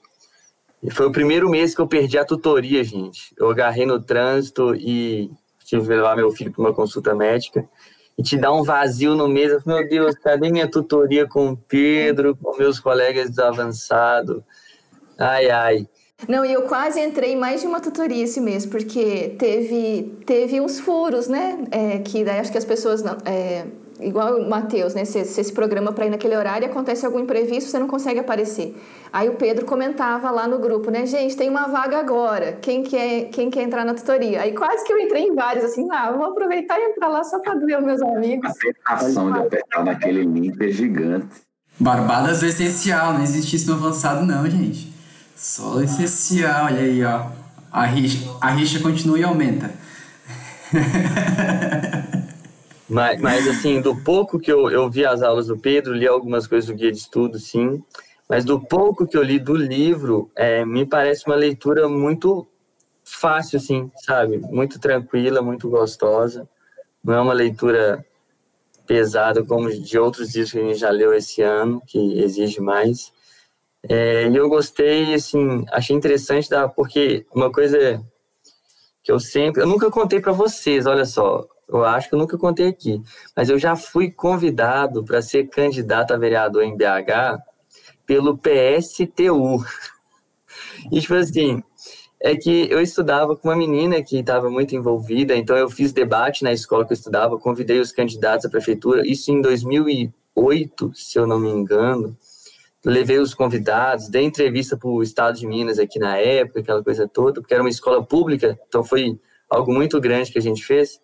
foi o primeiro mês que eu perdi a tutoria, gente. Eu agarrei no trânsito e tive que levar meu filho para uma consulta médica. E te dá um vazio no mês. Meu Deus, cadê minha tutoria com o Pedro, com meus colegas avançados? Ai, ai. Não, e eu quase entrei em mais de uma tutoria esse mês, porque teve, teve uns furos, né? É, que daí acho que as pessoas não. É, igual o Matheus, né? Você, se programa para ir naquele horário e acontece algum imprevisto, você não consegue aparecer. Aí o Pedro comentava lá no grupo, né? Gente, tem uma vaga agora. Quem quer, quem quer entrar na tutoria? Aí quase que eu entrei em vários, assim, ah, vou aproveitar e entrar lá só para ver os meus amigos. A tentação de apertar naquele link é gigante. Barbadas do essencial, não existe isso no avançado, não, gente. Só essencial, olha aí, ó. A rixa, a rixa continua e aumenta. Mas, mas, assim, do pouco que eu, eu vi as aulas do Pedro, li algumas coisas do guia de estudo, sim. Mas do pouco que eu li do livro, é, me parece uma leitura muito fácil, assim, sabe? Muito tranquila, muito gostosa. Não é uma leitura pesada como de outros livros que a gente já leu esse ano, que exige mais. É, e eu gostei, assim, achei interessante, da, porque uma coisa que eu sempre. Eu nunca contei para vocês, olha só. Eu acho que eu nunca contei aqui, mas eu já fui convidado para ser candidato a vereador em BH pelo PSTU. E, tipo assim, é que eu estudava com uma menina que estava muito envolvida, então eu fiz debate na escola que eu estudava, convidei os candidatos à prefeitura, isso em 2008, se eu não me engano. Levei os convidados, dei entrevista para o Estado de Minas aqui na época, aquela coisa toda, porque era uma escola pública, então foi algo muito grande que a gente fez.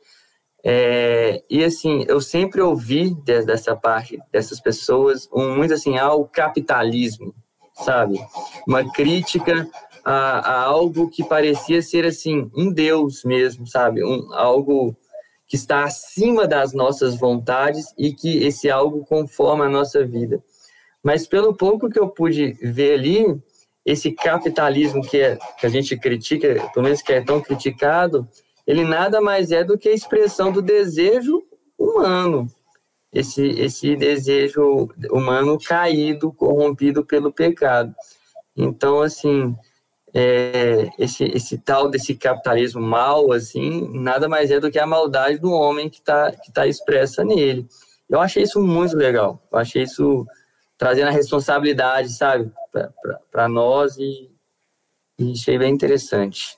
É, e assim, eu sempre ouvi dessa parte dessas pessoas um, muito assim ao capitalismo, sabe? Uma crítica a, a, algo que parecia ser assim um Deus mesmo, sabe? Um, algo que está acima das nossas vontades e que esse algo conforma a nossa vida. Mas pelo pouco que eu pude ver ali, esse capitalismo que, é, que a gente critica, pelo menos que é tão criticado, ele nada mais é do que a expressão do desejo humano. Esse, esse desejo humano caído, corrompido pelo pecado. Então, assim, é, esse, esse tal desse capitalismo mal, assim, nada mais é do que a maldade do homem que está que tá expressa nele. Eu achei isso muito legal. Eu achei isso trazendo a responsabilidade, sabe, para nós e, e achei bem interessante.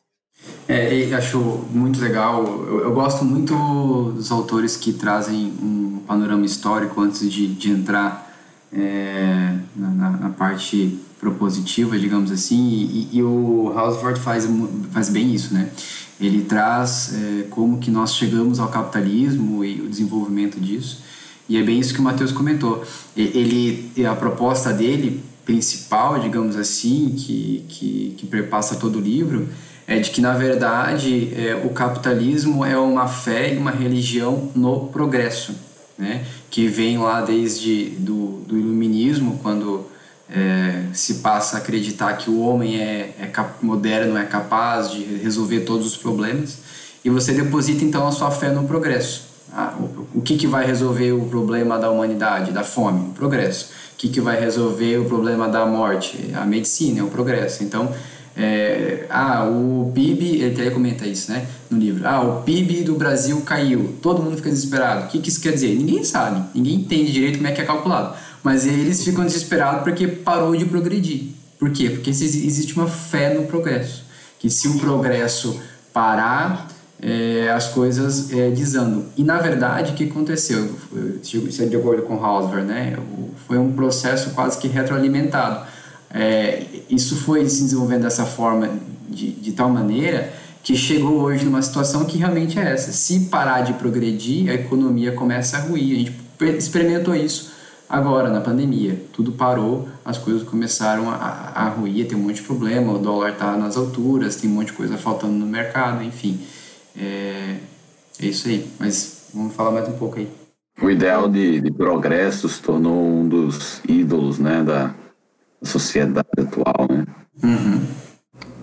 É, acho muito legal. Eu, eu, gosto muito dos autores que trazem um panorama histórico antes de, de entrar é, na, na, parte propositiva, digamos assim. E, e, o Hausford faz, faz bem isso, né? Ele traz é, como que nós chegamos ao capitalismo e o desenvolvimento disso. E é bem isso que o Matheus comentou. Ele, a proposta dele principal, digamos assim, que, que, que perpassa todo o livro, é de que na verdade é, o capitalismo é uma fé e uma religião no progresso, né? que vem lá desde do, do iluminismo, quando é, se passa a acreditar que o homem é, é moderno, é capaz de resolver todos os problemas, e você deposita então a sua fé no progresso. Ah, o, o que, que vai resolver o problema da humanidade, da fome? O progresso. O que, que vai resolver o problema da morte? A medicina, o progresso. Então, é, ah, o PIB, ele até comenta isso, né, no livro. Ah, o PIB do Brasil caiu. Todo mundo fica desesperado. O que, que isso quer dizer? Ninguém sabe. Ninguém entende direito como é que é calculado. Mas eles ficam desesperados porque parou de progredir. Por quê? Porque existe uma fé no progresso. Que se o progresso parar, é, as coisas é, desandam. E na verdade, o que aconteceu? Isso é de acordo com Hausberg, né? Foi um processo quase que retroalimentado é, isso foi se desenvolvendo dessa forma, de, de tal maneira, que chegou hoje numa situação que realmente é essa. Se parar de progredir, a economia começa a ruir. A gente experimentou isso agora, na pandemia. Tudo parou, as coisas começaram a, a ruir, tem um monte de problema, o dólar está nas alturas, tem um monte de coisa faltando no mercado, enfim. É, é isso aí. Mas vamos falar mais um pouco aí. O ideal de, de progresso se tornou um dos ídolos né, da, sociedade atual, né? Uhum.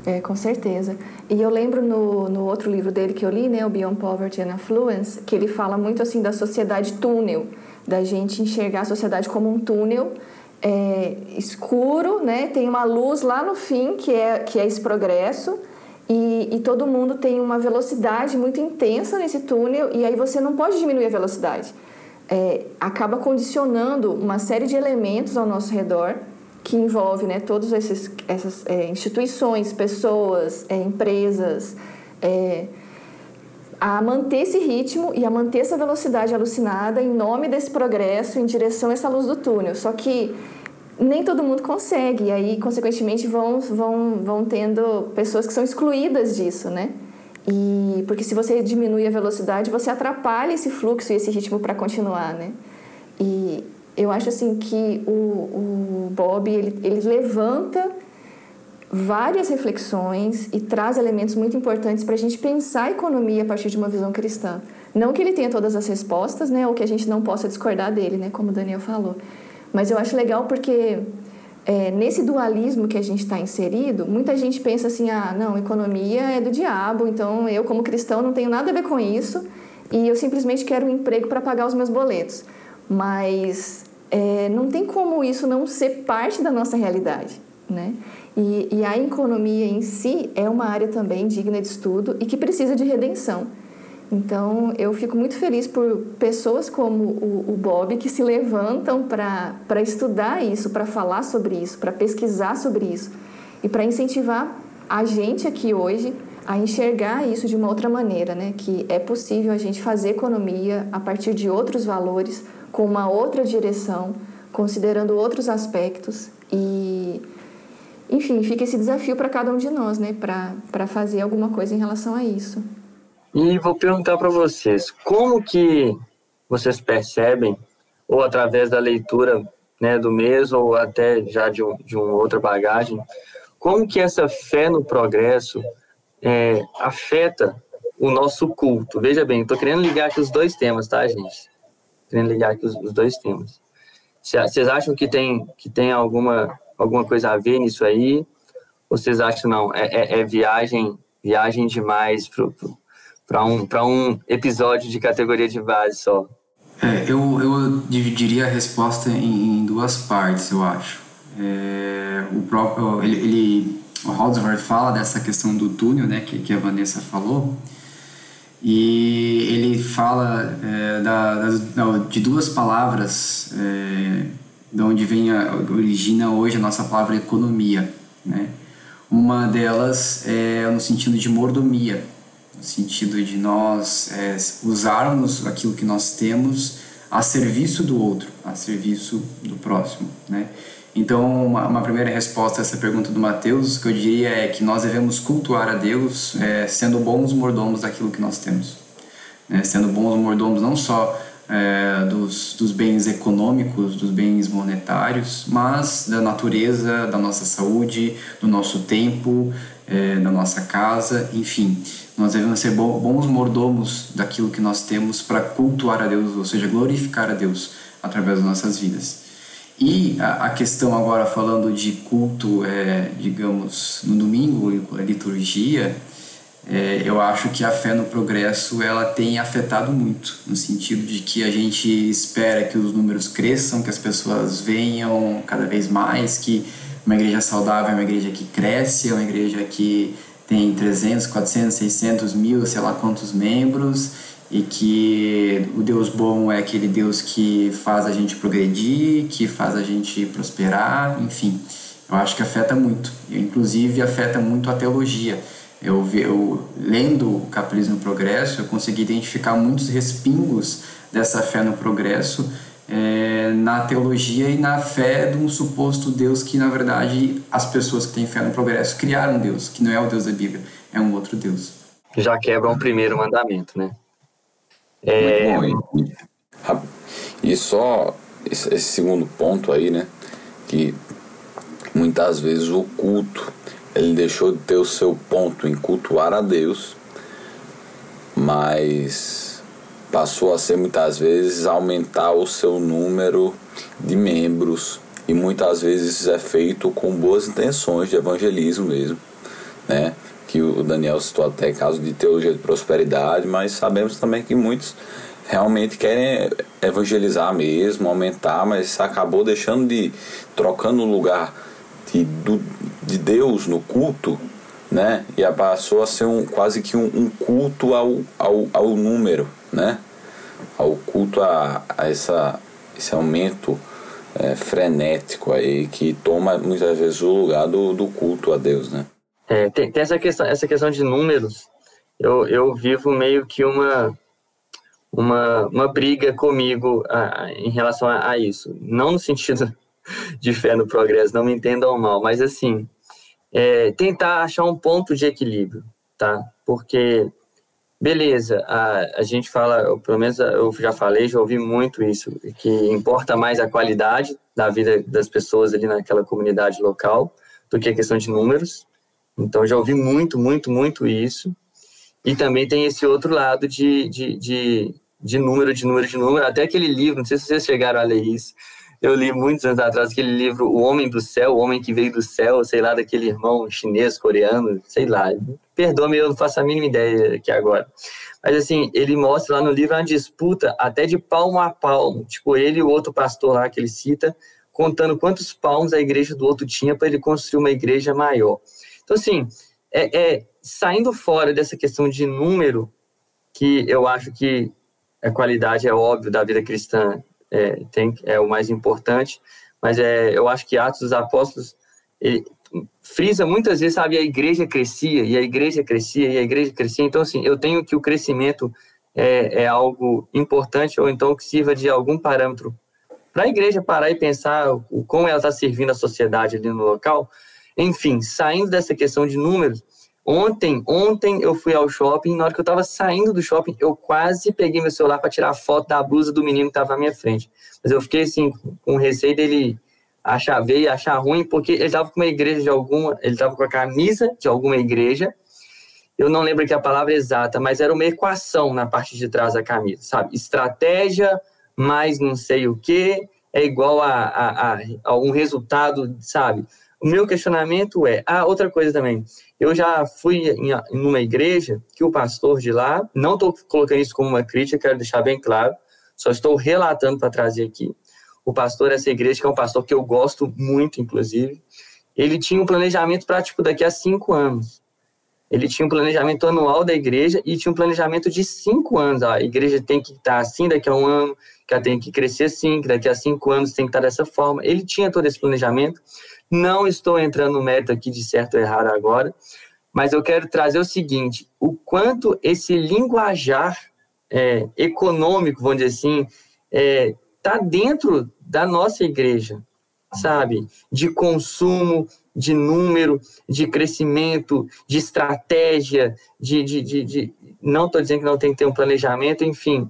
É, com certeza. E eu lembro no, no outro livro dele que eu li, né, o Beyond Poverty and Affluence, que ele fala muito assim da sociedade túnel, da gente enxergar a sociedade como um túnel é, escuro, né? Tem uma luz lá no fim que é que é esse progresso e, e, todo mundo tem uma velocidade muito intensa nesse túnel e aí você não pode diminuir a velocidade. É, acaba condicionando uma série de elementos ao nosso redor que envolve né, todas essas é, instituições, pessoas, é, empresas, é, a manter esse ritmo e a manter essa velocidade alucinada em nome desse progresso em direção a essa luz do túnel. Só que nem todo mundo consegue, e aí, consequentemente, vão, vão, vão tendo pessoas que são excluídas disso, né? E, porque se você diminui a velocidade, você atrapalha esse fluxo e esse ritmo para continuar, né? E eu acho assim que o, o Bob ele, ele levanta várias reflexões e traz elementos muito importantes para a gente pensar a economia a partir de uma visão cristã. Não que ele tenha todas as respostas, né, ou que a gente não possa discordar dele, né, como o Daniel falou. Mas eu acho legal porque é, nesse dualismo que a gente está inserido, muita gente pensa assim: ah, não, economia é do diabo, então eu, como cristão, não tenho nada a ver com isso e eu simplesmente quero um emprego para pagar os meus boletos. Mas é, não tem como isso não ser parte da nossa realidade, né? E, e, a economia em si é uma área também digna de estudo e que precisa de redenção. Então, eu fico muito feliz por pessoas como o, o Bob que se levantam para estudar isso, para falar sobre isso, para pesquisar sobre isso e para incentivar a gente aqui hoje a enxergar isso de uma outra maneira, né? Que é possível a gente fazer economia a partir de outros valores, com uma outra direção, considerando outros aspectos e enfim, fica esse desafio para cada um de nós, né, para fazer alguma coisa em relação a isso. E vou perguntar para vocês, como que vocês percebem, ou através da leitura né, do mês, ou até já de, um, de uma outra bagagem, como que essa fé no progresso é, afeta o nosso culto? Veja bem, estou querendo ligar aqui os dois temas, tá, gente? Querendo ligar aqui os, os dois temas. Vocês acham que tem, que tem alguma alguma coisa a ver nisso aí? Ou vocês acham não? É, é, é viagem, viagem demais para um, um episódio de categoria de base só? É, eu, eu dividiria a resposta em, em duas partes, eu acho. É, o próprio, ele, ele, o Halsworth fala dessa questão do túnel, né, que, que a Vanessa falou, e ele fala é, da, da, de duas palavras é, de onde vem a, origina hoje a nossa palavra economia, né? Uma delas é no sentido de mordomia, no sentido de nós é, usarmos aquilo que nós temos a serviço do outro, a serviço do próximo, né? Então, uma, uma, primeira resposta a essa pergunta do Mateus, que eu diria é que nós devemos cultuar a Deus é, sendo bons mordomos daquilo que nós temos. Né? Sendo bons mordomos não só é, dos, dos bens econômicos, dos bens monetários, mas da natureza, da nossa saúde, do nosso tempo, é, da nossa casa, enfim. Nós devemos ser bons mordomos daquilo que nós temos para cultuar a Deus, ou seja, glorificar a Deus através das nossas vidas. E a, a questão agora falando de culto, é, digamos, no domingo, a liturgia, é, eu acho que a fé no progresso ela tem afetado muito no sentido de que a gente espera que os números cresçam, que as pessoas venham cada vez mais, que uma igreja saudável é uma igreja que cresce, é uma igreja que tem 300, 400, 600 mil, sei lá quantos membros e que o Deus bom é aquele Deus que faz a gente progredir, que faz a gente prosperar, enfim. Eu acho que afeta muito, inclusive afeta muito a teologia eu, eu lendo o Capitalismo no Progresso, eu consegui identificar muitos respingos dessa fé no progresso é, na teologia e na fé de um suposto Deus que, na verdade, as pessoas que têm fé no progresso criaram um Deus, que não é o Deus da Bíblia, é um outro Deus. Já quebra um primeiro mandamento, né? É... E só esse segundo ponto aí, né? Que muitas vezes o culto ele deixou de ter o seu ponto em cultuar a Deus, mas passou a ser muitas vezes aumentar o seu número de membros e muitas vezes isso é feito com boas intenções de evangelismo mesmo, né? Que o Daniel citou até caso de teologia de prosperidade, mas sabemos também que muitos realmente querem evangelizar mesmo, aumentar, mas acabou deixando de trocando o lugar de, do, de Deus no culto, né? E passou a ser um, quase que um, um culto ao, ao, ao número, né? Ao culto a, a essa, esse aumento é, frenético aí que toma muitas vezes o lugar do, do culto a Deus, né? É, tem, tem essa questão, essa questão de números. Eu, eu vivo meio que uma uma, uma briga comigo a, em relação a, a, isso. Não no sentido de fé no progresso, não me entendam mal, mas assim, é, tentar achar um ponto de equilíbrio, tá? Porque, beleza, a, a gente fala, eu, pelo menos eu já falei, já ouvi muito isso, que importa mais a qualidade da vida das pessoas ali naquela comunidade local do que a questão de números. Então, já ouvi muito, muito, muito isso. E também tem esse outro lado de, de, de, de número, de número, de número. Até aquele livro, não sei se vocês chegaram a ler isso. Eu li muitos anos atrás aquele livro O Homem do Céu, O Homem que Veio do Céu, sei lá, daquele irmão chinês, coreano, sei lá. Perdoa-me, eu não faço a mínima ideia aqui agora. Mas assim, ele mostra lá no livro uma disputa até de palmo a palmo. Tipo, ele e o outro pastor lá que ele cita, contando quantos palmos a igreja do outro tinha para ele construir uma igreja maior. Então, assim, é, é saindo fora dessa questão de número, que eu acho que a qualidade é óbvio da vida cristã é, tem, é o mais importante, mas é, eu acho que Atos dos Apóstolos ele frisa muitas vezes, sabe, a igreja crescia, e a igreja crescia, e a igreja crescia, então assim, eu tenho que o crescimento é, é algo importante, ou então que sirva de algum parâmetro para a igreja parar e pensar como ela está servindo a sociedade ali no local, enfim, saindo dessa questão de números, Ontem, ontem eu fui ao shopping, na hora que eu estava saindo do shopping, eu quase peguei meu celular para tirar foto da blusa do menino que estava à minha frente. Mas eu fiquei assim, com receio dele achar veio, achar ruim, porque ele estava com uma igreja de alguma, ele estava com a camisa de alguma igreja. Eu não lembro aqui a palavra exata, mas era uma equação na parte de trás da camisa, sabe? Estratégia mais não sei o que é igual a, a, a, a um resultado, sabe? O meu questionamento é, ah, outra coisa também. Eu já fui em, uma igreja que o pastor de lá, não estou colocando isso como uma crítica, quero deixar bem claro, só estou relatando para trazer aqui. O pastor dessa igreja, que é um pastor que eu gosto muito, inclusive, ele tinha um planejamento para, tipo, daqui a cinco anos. Ele tinha um planejamento anual da igreja e tinha um planejamento de cinco anos. A igreja tem que estar assim daqui a um ano, que ela tem que crescer assim, que daqui a cinco anos tem que estar dessa forma. Ele tinha todo esse planejamento. Não estou entrando no mérito aqui de certo ou errado agora, mas eu quero trazer o seguinte: o quanto esse linguajar é, econômico, vamos dizer assim, está é, tá dentro da nossa igreja, sabe? De consumo, de número, de crescimento, de estratégia, de. de, de, de... não estou dizendo que não tem que ter um planejamento, enfim.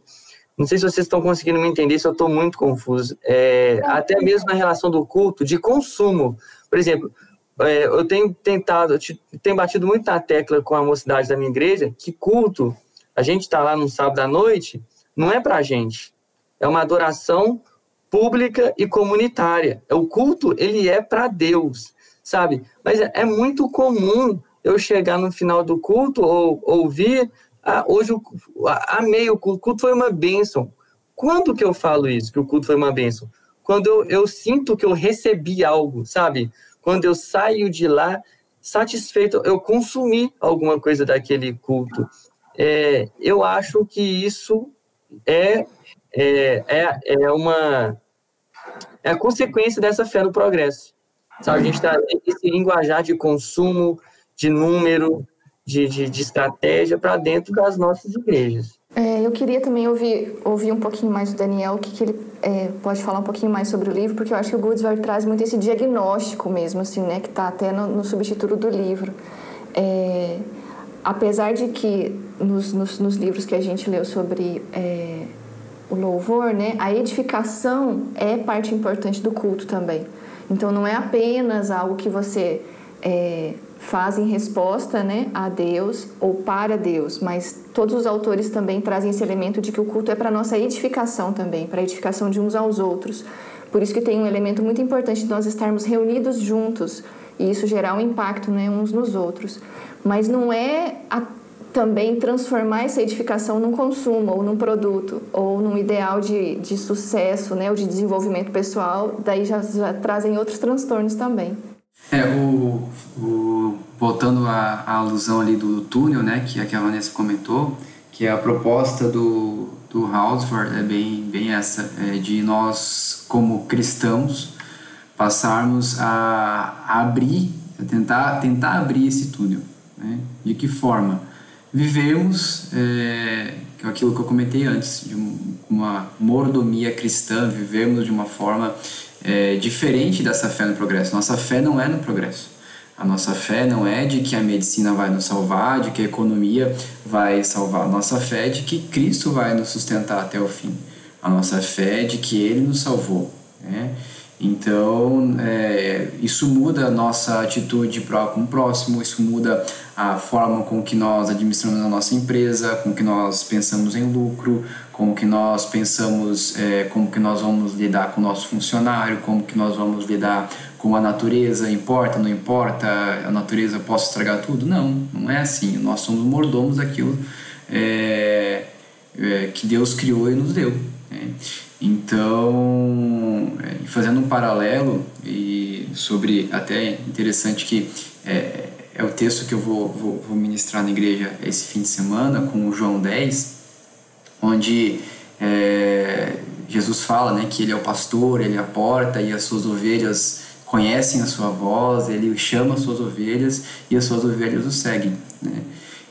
Não sei se vocês estão conseguindo me entender, se eu estou muito confuso. É, até mesmo na relação do culto, de consumo. Por exemplo, é, eu tenho tentado, eu tenho batido muito na tecla com a mocidade da minha igreja, que culto, a gente está lá no sábado à noite, não é para a gente. É uma adoração pública e comunitária. O culto, ele é para Deus, sabe? Mas é, é muito comum eu chegar no final do culto ou ouvir ah, hoje eu amei o culto, o culto foi uma bênção. Quando que eu falo isso, que o culto foi uma bênção? Quando eu, eu sinto que eu recebi algo, sabe? Quando eu saio de lá satisfeito, eu consumi alguma coisa daquele culto. É, eu acho que isso é, é, é, é uma é a consequência dessa fé no progresso. Sabe? A gente está esse linguajar de consumo, de número, de, de, de estratégia para dentro das nossas igrejas. É, eu queria também ouvir, ouvir um pouquinho mais do Daniel, o que, que ele é, pode falar um pouquinho mais sobre o livro, porque eu acho que o Goodsworth traz muito esse diagnóstico mesmo, assim, né, que está até no, no, do livro. É, apesar de que nos, nos, nos, livros que a gente leu sobre é, o louvor, né, a edificação é parte importante do culto também. Então não é apenas algo que você é, fazem resposta né, a Deus ou para Deus, mas todos os autores também trazem esse elemento de que o culto é para nossa edificação também, para a edificação de uns aos outros. Por isso que tem um elemento muito importante de nós estarmos reunidos juntos e isso gerar um impacto né, uns nos outros. Mas não é também transformar essa edificação num consumo, ou num produto, ou num ideal de, de sucesso, né, ou de desenvolvimento pessoal, daí já, já trazem outros transtornos também. É, o, o voltando à, alusão ali do túnel, né, que, que a Vanessa comentou, que a proposta do, do Hausford é bem, bem essa, é de nós, como cristãos, passarmos a, a abrir, a tentar, tentar abrir esse túnel. Né? De que forma? Vivemos, é, é aquilo que eu comentei antes, de uma mordomia cristã, vivemos de uma forma é, diferente dessa fé no progresso. Nossa fé não é no progresso. A nossa fé não é de que a medicina vai nos salvar, de que a economia vai salvar. Nossa fé é de que Cristo vai nos sustentar até o fim. A nossa fé é de que Ele nos salvou. Né? Então, é, isso muda a nossa atitude com o próximo, isso muda a forma com que nós administramos a nossa empresa, com que nós pensamos em lucro, com que nós pensamos é, como que nós vamos lidar com o nosso funcionário, como que nós vamos lidar com a natureza, importa, não importa, a natureza possa estragar tudo? Não, não é assim. Nós somos mordomos daquilo é, é, que Deus criou e nos deu. Né? Então, fazendo um paralelo e sobre até interessante que é, o texto que eu vou, vou, vou, ministrar na igreja esse fim de semana com o João 10, onde é, Jesus fala né, que ele é o pastor, ele é a porta e as suas ovelhas conhecem a sua voz, ele chama as suas ovelhas e as suas ovelhas o seguem. Né?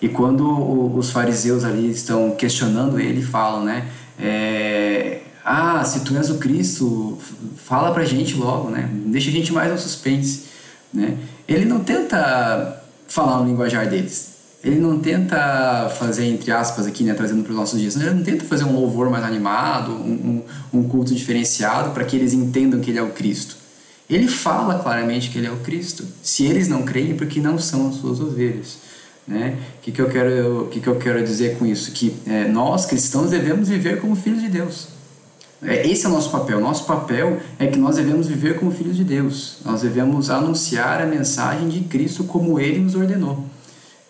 E quando os fariseus ali estão questionando ele, falam, né? É, ah, se tu és o Cristo, fala pra gente logo, né? Deixa a gente mais no suspense, né? Ele não tenta falar no linguajar deles. Ele não tenta fazer, entre aspas, aqui, né, trazendo para os nossos dias, ele não tenta fazer um louvor mais animado, um, um, um culto diferenciado para que eles entendam que ele é o Cristo. Ele fala claramente que ele é o Cristo. Se eles não creem, é porque não são as suas ovelhas. Né? O que, que, eu quero, que, que eu quero dizer com isso? Que é, nós, cristãos, devemos viver como filhos de Deus. É, esse é o nosso papel. Nosso papel é que nós devemos viver como filhos de Deus. Nós devemos anunciar a mensagem de Cristo como Ele nos ordenou.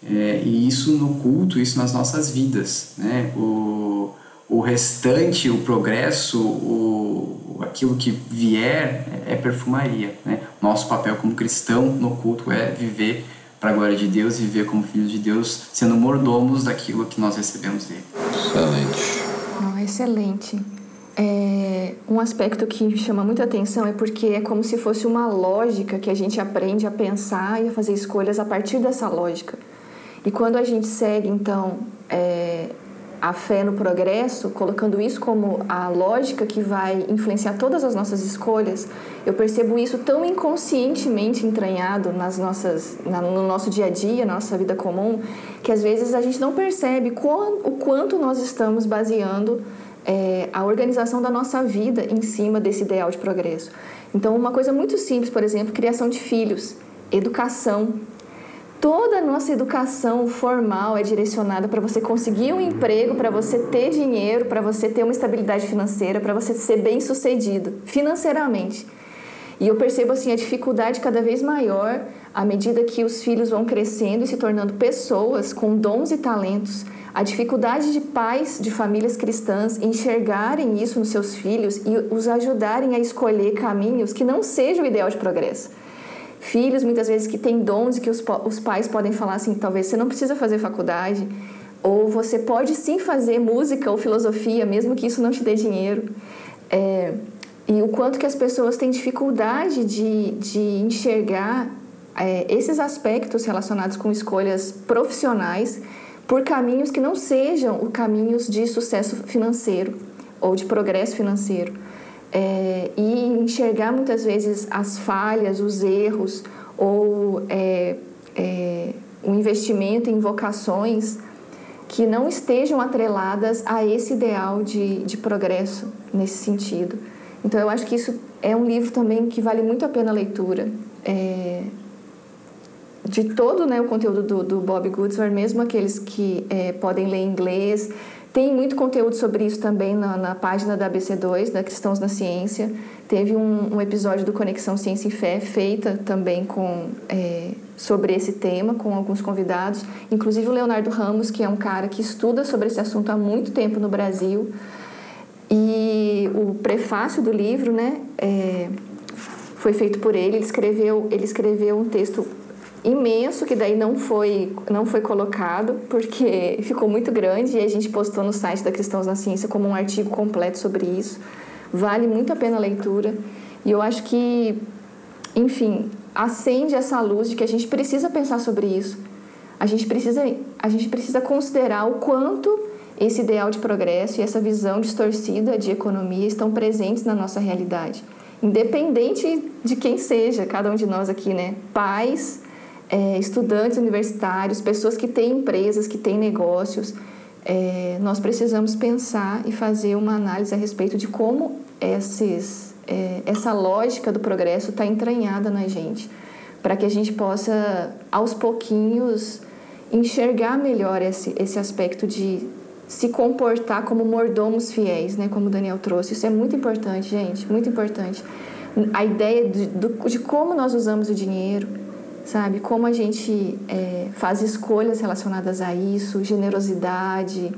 É, e isso no culto, isso nas nossas vidas. Né? O, o restante, o progresso, o, aquilo que vier é, é perfumaria. Né? Nosso papel como cristão no culto é viver para a glória de Deus, viver como filhos de Deus, sendo mordomos daquilo que nós recebemos dele. Excelente. Oh, excelente. É, um aspecto que chama muita atenção é porque é como se fosse uma lógica que a gente aprende a pensar e a fazer escolhas a partir dessa lógica. E quando a gente segue, então, é, a fé no progresso, colocando isso como a lógica que vai influenciar todas as nossas escolhas, eu percebo isso tão inconscientemente entranhado nas nossas, na, no nosso dia a dia, na nossa vida comum, que às vezes a gente não percebe o quanto nós estamos baseando é, a organização da nossa vida em cima desse ideal de progresso. Então, uma coisa muito simples, por exemplo, criação de filhos, educação. Toda a nossa educação formal é direcionada para você conseguir um emprego, para você ter dinheiro, para você ter uma estabilidade financeira, para você ser bem sucedido financeiramente. E eu percebo assim a dificuldade cada vez maior à medida que os filhos vão crescendo e se tornando pessoas com dons e talentos a dificuldade de pais de famílias cristãs enxergarem isso nos seus filhos e os ajudarem a escolher caminhos que não sejam o ideal de progresso. Filhos, muitas vezes, que têm dons e que os, os pais podem falar assim: talvez você não precisa fazer faculdade, ou você pode sim fazer música ou filosofia, mesmo que isso não te dê dinheiro. É, e o quanto que as pessoas têm dificuldade de, de enxergar é, esses aspectos relacionados com escolhas profissionais por caminhos que não sejam os caminhos de sucesso financeiro ou de progresso financeiro. É, e enxergar muitas vezes as falhas, os erros ou é, é, o investimento em vocações que não estejam atreladas a esse ideal de, de progresso nesse sentido. Então, eu acho que isso é um livro também que vale muito a pena a leitura. É, de todo né, o conteúdo do, do Bob Goodsworth, mesmo aqueles que é, podem ler inglês. Tem muito conteúdo sobre isso também na, na página da ABC2, da Cristãos na Ciência. Teve um, um, episódio do Conexão Ciência e Fé, feita também com, é, sobre esse tema com alguns convidados, inclusive o Leonardo Ramos, que é um cara que estuda sobre esse assunto há muito tempo no Brasil. E o prefácio do livro, né, é, foi feito por ele. Ele escreveu, ele escreveu um texto imenso que daí não foi não foi colocado porque ficou muito grande e a gente postou no site da Cristãos na Ciência como um artigo completo sobre isso. Vale muito a pena a leitura e eu acho que, enfim, acende essa luz de que a gente precisa pensar sobre isso. A gente precisa a gente precisa considerar o quanto esse ideal de progresso e essa visão distorcida de economia estão presentes na nossa realidade independente de quem seja, cada um de nós aqui, né? Pais, é, estudantes universitários, pessoas que têm empresas, que têm negócios, é, nós precisamos pensar e fazer uma análise a respeito de como esses, é, essa lógica do progresso está entranhada na gente, para que a gente possa, aos pouquinhos, enxergar melhor esse, esse aspecto de se comportar como mordomos fiéis, né? Como o Daniel trouxe. Isso é muito importante, gente, muito importante. A ideia de, de como nós usamos o dinheiro, sabe? Como a gente é, faz escolhas relacionadas a isso, generosidade,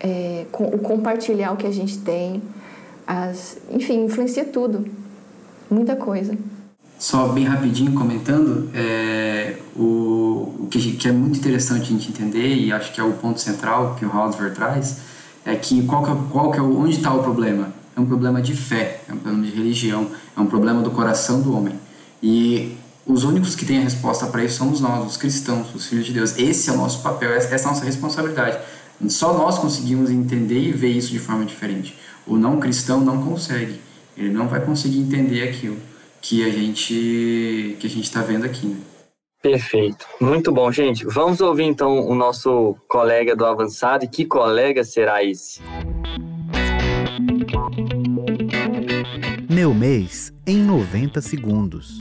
é, com, o compartilhar o que a gente tem, as, enfim, influencia tudo, muita coisa. Só bem rapidinho comentando, é, o, o que, que, é muito interessante a gente entender e acho que é o ponto central que o Hausver traz é que qual que é, qual que é onde está o problema? É um problema de fé, é um problema de religião, é um problema do coração do homem. E os únicos que têm a resposta para isso somos nós, os cristãos, os filhos de Deus. Esse é o nosso papel, essa é a nossa responsabilidade. Só nós conseguimos entender e ver isso de forma diferente. O não cristão não consegue. Ele não vai conseguir entender aquilo que a gente que a gente está vendo aqui. Né? Perfeito, muito bom, gente. Vamos ouvir então o nosso colega do avançado. E que colega será esse? Meu mês em 90 segundos.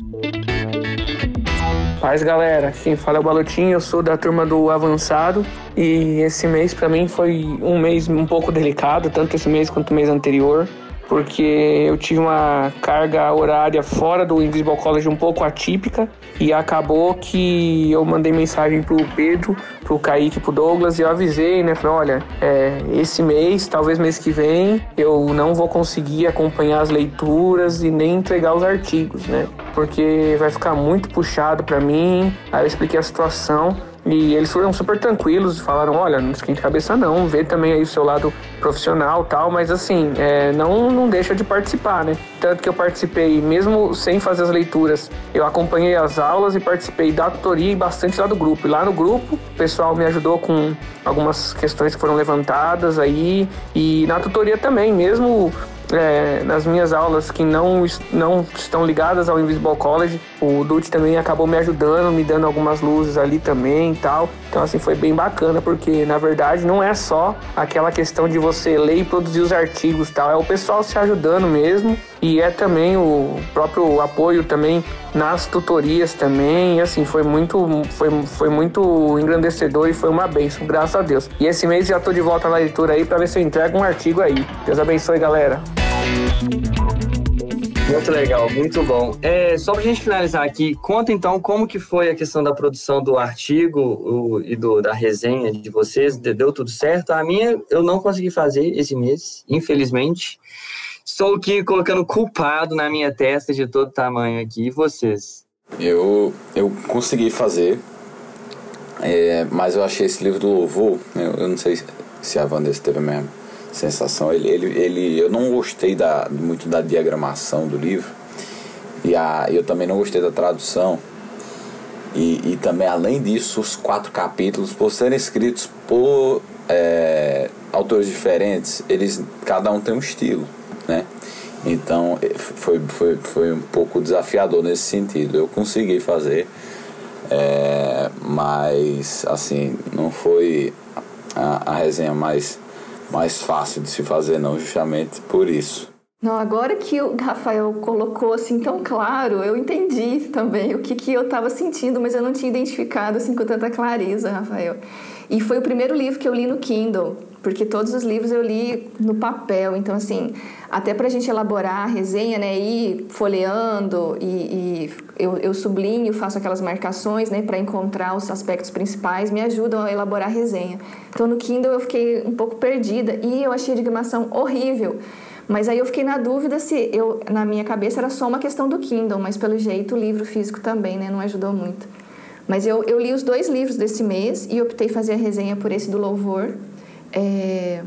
Paz, galera. Quem fala é o Balotinho, eu sou da turma do Avançado e esse mês para mim foi um mês um pouco delicado, tanto esse mês quanto o mês anterior porque eu tive uma carga horária fora do Invisible College um pouco atípica e acabou que eu mandei mensagem pro Pedro, pro Kaique, pro Douglas e eu avisei, né? Falei, olha, é, esse mês, talvez mês que vem, eu não vou conseguir acompanhar as leituras e nem entregar os artigos, né? Porque vai ficar muito puxado para mim. Aí eu expliquei a situação. E eles foram super tranquilos, falaram, olha, não esquente a cabeça não, vê também aí o seu lado profissional tal, mas assim, é, não, não deixa de participar, né? Tanto que eu participei, mesmo sem fazer as leituras, eu acompanhei as aulas e participei da tutoria e bastante lá do grupo. E lá no grupo, o pessoal me ajudou com algumas questões que foram levantadas aí, e na tutoria também, mesmo é, nas minhas aulas que não, não estão ligadas ao Invisible College. O Dutch também acabou me ajudando, me dando algumas luzes ali também e tal. Então, assim, foi bem bacana, porque na verdade não é só aquela questão de você ler e produzir os artigos tal, é o pessoal se ajudando mesmo. E é também o próprio apoio também nas tutorias também. E assim, foi muito, foi, foi muito engrandecedor e foi uma benção, graças a Deus. E esse mês já tô de volta na leitura aí para ver se eu entrego um artigo aí. Deus abençoe, galera. Muito legal, muito bom. É, só para a gente finalizar aqui, conta então como que foi a questão da produção do artigo o, e do, da resenha de vocês. Deu tudo certo? A minha eu não consegui fazer esse mês, infelizmente. Estou aqui colocando culpado na minha testa de todo tamanho aqui. E vocês? Eu, eu consegui fazer, é, mas eu achei esse livro do louvor, eu, eu não sei se a Vanessa teve mesmo sensação. Ele, ele, ele, eu não gostei da, muito da diagramação do livro e a, eu também não gostei da tradução. E, e também, além disso, os quatro capítulos, por serem escritos por é, autores diferentes, eles cada um tem um estilo, né? Então foi, foi, foi um pouco desafiador nesse sentido. Eu consegui fazer, é, mas assim, não foi a, a resenha mais mais fácil de se fazer, não, justamente por isso. Não, agora que o Rafael colocou assim tão claro, eu entendi também o que, que eu estava sentindo, mas eu não tinha identificado assim com tanta clareza, Rafael. E foi o primeiro livro que eu li no Kindle. Porque todos os livros eu li no papel, então assim, até para a gente elaborar a resenha, né, ir folheando e, e eu, eu, sublinho, faço aquelas marcações, né, para encontrar os aspectos principais, me ajudam a elaborar a resenha. Então no Kindle eu fiquei um pouco perdida e eu achei a digamação horrível. Mas aí eu fiquei na dúvida se eu, na minha cabeça era só uma questão do Kindle, mas pelo jeito o livro físico também, né, não ajudou muito. Mas eu, eu li os dois livros desse mês e optei fazer a resenha por esse do Louvor. É,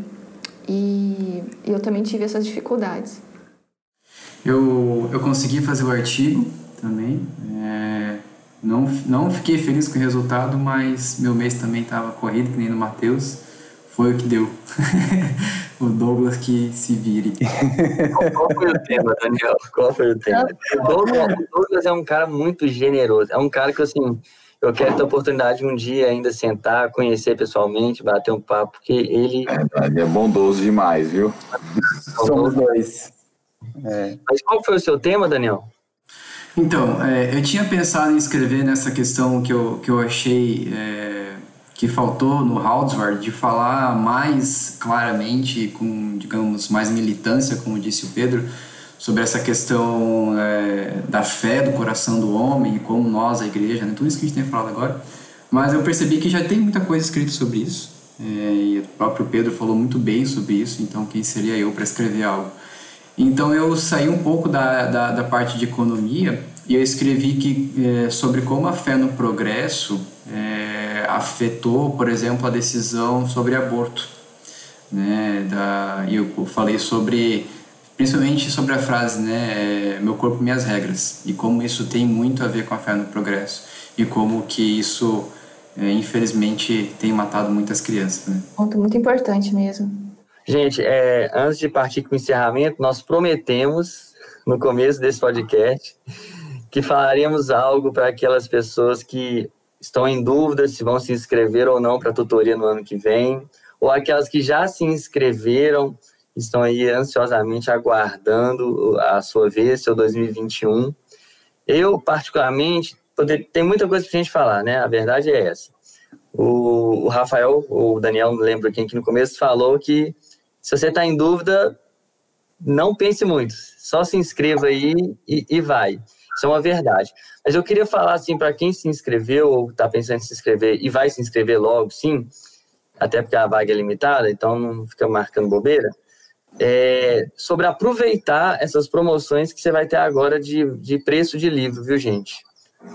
e, e eu também tive essas dificuldades. Eu, eu consegui fazer o artigo também. É, não, não fiquei feliz com o resultado, mas meu mês também estava corrido, que nem no Matheus. Foi o que deu. o Douglas que se vire. Qual foi o tema, Daniel? Qual foi o tema? O Douglas, o Douglas é um cara muito generoso. É um cara que, assim, eu quero ter a oportunidade de um dia ainda sentar, conhecer pessoalmente, bater um papo, porque ele. É, ele é bondoso demais, viu? Somos dois. É. Mas qual foi o seu tema, Daniel? Então, é, eu tinha pensado em escrever nessa questão que eu, que eu achei é, que faltou no Houdsward, de falar mais claramente, com, digamos, mais militância, como disse o Pedro, sobre essa questão é, da fé do coração do homem, como nós, a igreja, né? tudo isso que a gente tem falado agora. Mas eu percebi que já tem muita coisa escrita sobre isso, é, e o próprio Pedro falou muito bem sobre isso, então quem seria eu para escrever algo? Então eu saí um pouco da, da, da parte de economia e eu escrevi que, é, sobre como a fé no progresso é, afetou, por exemplo, a decisão sobre aborto. Né? Da, e eu falei sobre principalmente sobre a frase, né, é, meu corpo, minhas regras, e como isso tem muito a ver com a fé no progresso, e como que isso, é, infelizmente, tem matado muitas crianças. Né? Ponto muito importante mesmo. Gente, é, antes de partir com o encerramento, nós prometemos, no começo desse podcast, que falaríamos algo para aquelas pessoas que estão em dúvida se vão se inscrever ou não para a tutoria no ano que vem, ou aquelas que já se inscreveram, estão aí ansiosamente aguardando a sua vez, seu 2021. Eu, particularmente, poder, tem muita coisa para a gente falar, né? A verdade é essa. O, o Rafael, o Daniel, não lembro quem que no começo falou que se você está em dúvida, não pense muito, só se inscreva aí e, e vai. Isso é uma verdade. Mas eu queria falar assim para quem se inscreveu ou está pensando em se inscrever e vai se inscrever logo, sim, até porque a vaga é limitada, então não fica marcando bobeira é, sobre aproveitar essas promoções que você vai ter agora de, de preço de livro, viu, gente?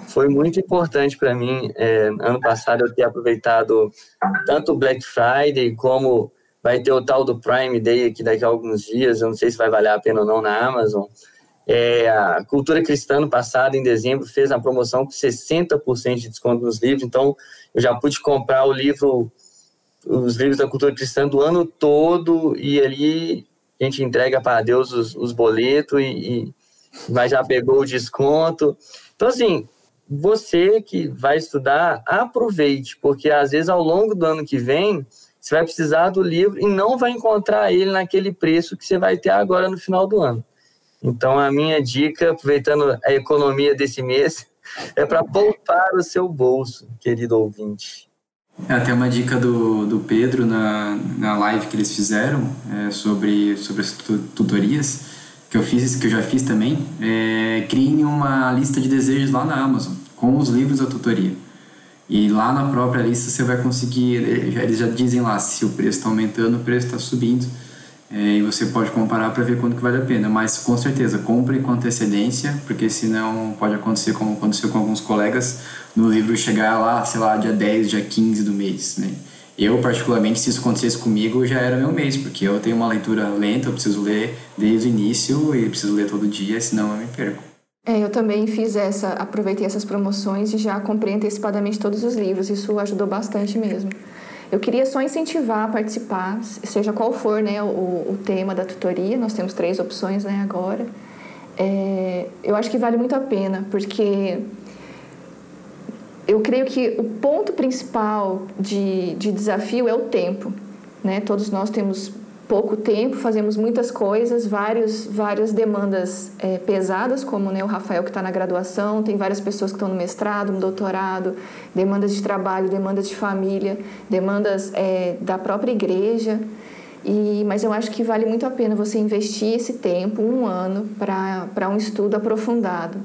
Foi muito importante para mim, é, ano passado, eu ter aproveitado tanto o Black Friday como vai ter o tal do Prime Day aqui daqui a alguns dias, eu não sei se vai valer a pena ou não na Amazon. É, a Cultura Cristã, no passado, em dezembro, fez uma promoção com 60% de desconto nos livros, então eu já pude comprar o livro, os livros da Cultura Cristã do ano todo, e ali a gente entrega para Deus os, os boletos e, e já pegou o desconto. Então, assim, você que vai estudar, aproveite, porque às vezes ao longo do ano que vem, você vai precisar do livro e não vai encontrar ele naquele preço que você vai ter agora no final do ano. Então, a minha dica, aproveitando a economia desse mês, é para poupar o seu bolso, querido ouvinte. É, até uma dica do, do Pedro na, na live que eles fizeram é, sobre, sobre as tutorias que eu fiz, que eu já fiz também. É, uma lista de desejos lá na Amazon com os livros da tutoria. E lá na própria lista você vai conseguir, eles já dizem lá se o preço está aumentando, o preço está subindo. É, e você pode comparar para ver quanto que vale a pena. Mas com certeza, compre com antecedência, porque senão pode acontecer como aconteceu com alguns colegas, no livro chegar lá, sei lá, dia 10, dia 15 do mês, né? Eu, particularmente, se isso acontecesse comigo, já era meu mês, porque eu tenho uma leitura lenta, eu preciso ler desde o início e preciso ler todo dia, senão eu me perco. É, eu também fiz essa, aproveitei essas promoções e já comprei antecipadamente todos os livros, isso ajudou bastante mesmo. Eu queria só incentivar a participar, seja qual for né, o, o tema da tutoria, nós temos três opções né, agora. É, eu acho que vale muito a pena, porque eu creio que o ponto principal de, de desafio é o tempo. Né? Todos nós temos pouco tempo, fazemos muitas coisas, vários, várias demandas é, pesadas, como né, o Rafael que está na graduação, tem várias pessoas que estão no mestrado, no doutorado, demandas de trabalho, demandas de família, demandas é, da própria igreja. E, mas eu acho que vale muito a pena você investir esse tempo, um ano, para um estudo aprofundado.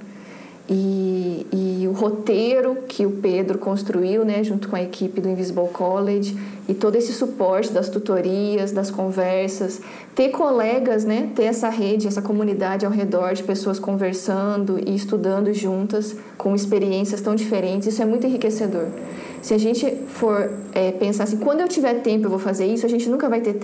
E, e, o roteiro que o Pedro construiu, né, junto com a equipe do Invisible College, e todo esse suporte das tutorias, das conversas, ter colegas, né, ter essa rede, essa comunidade ao redor de pessoas conversando e estudando juntas com experiências tão diferentes, isso é muito enriquecedor. Se a gente for é, pensar assim, quando eu tiver tempo eu vou fazer isso, a gente nunca vai ter tempo.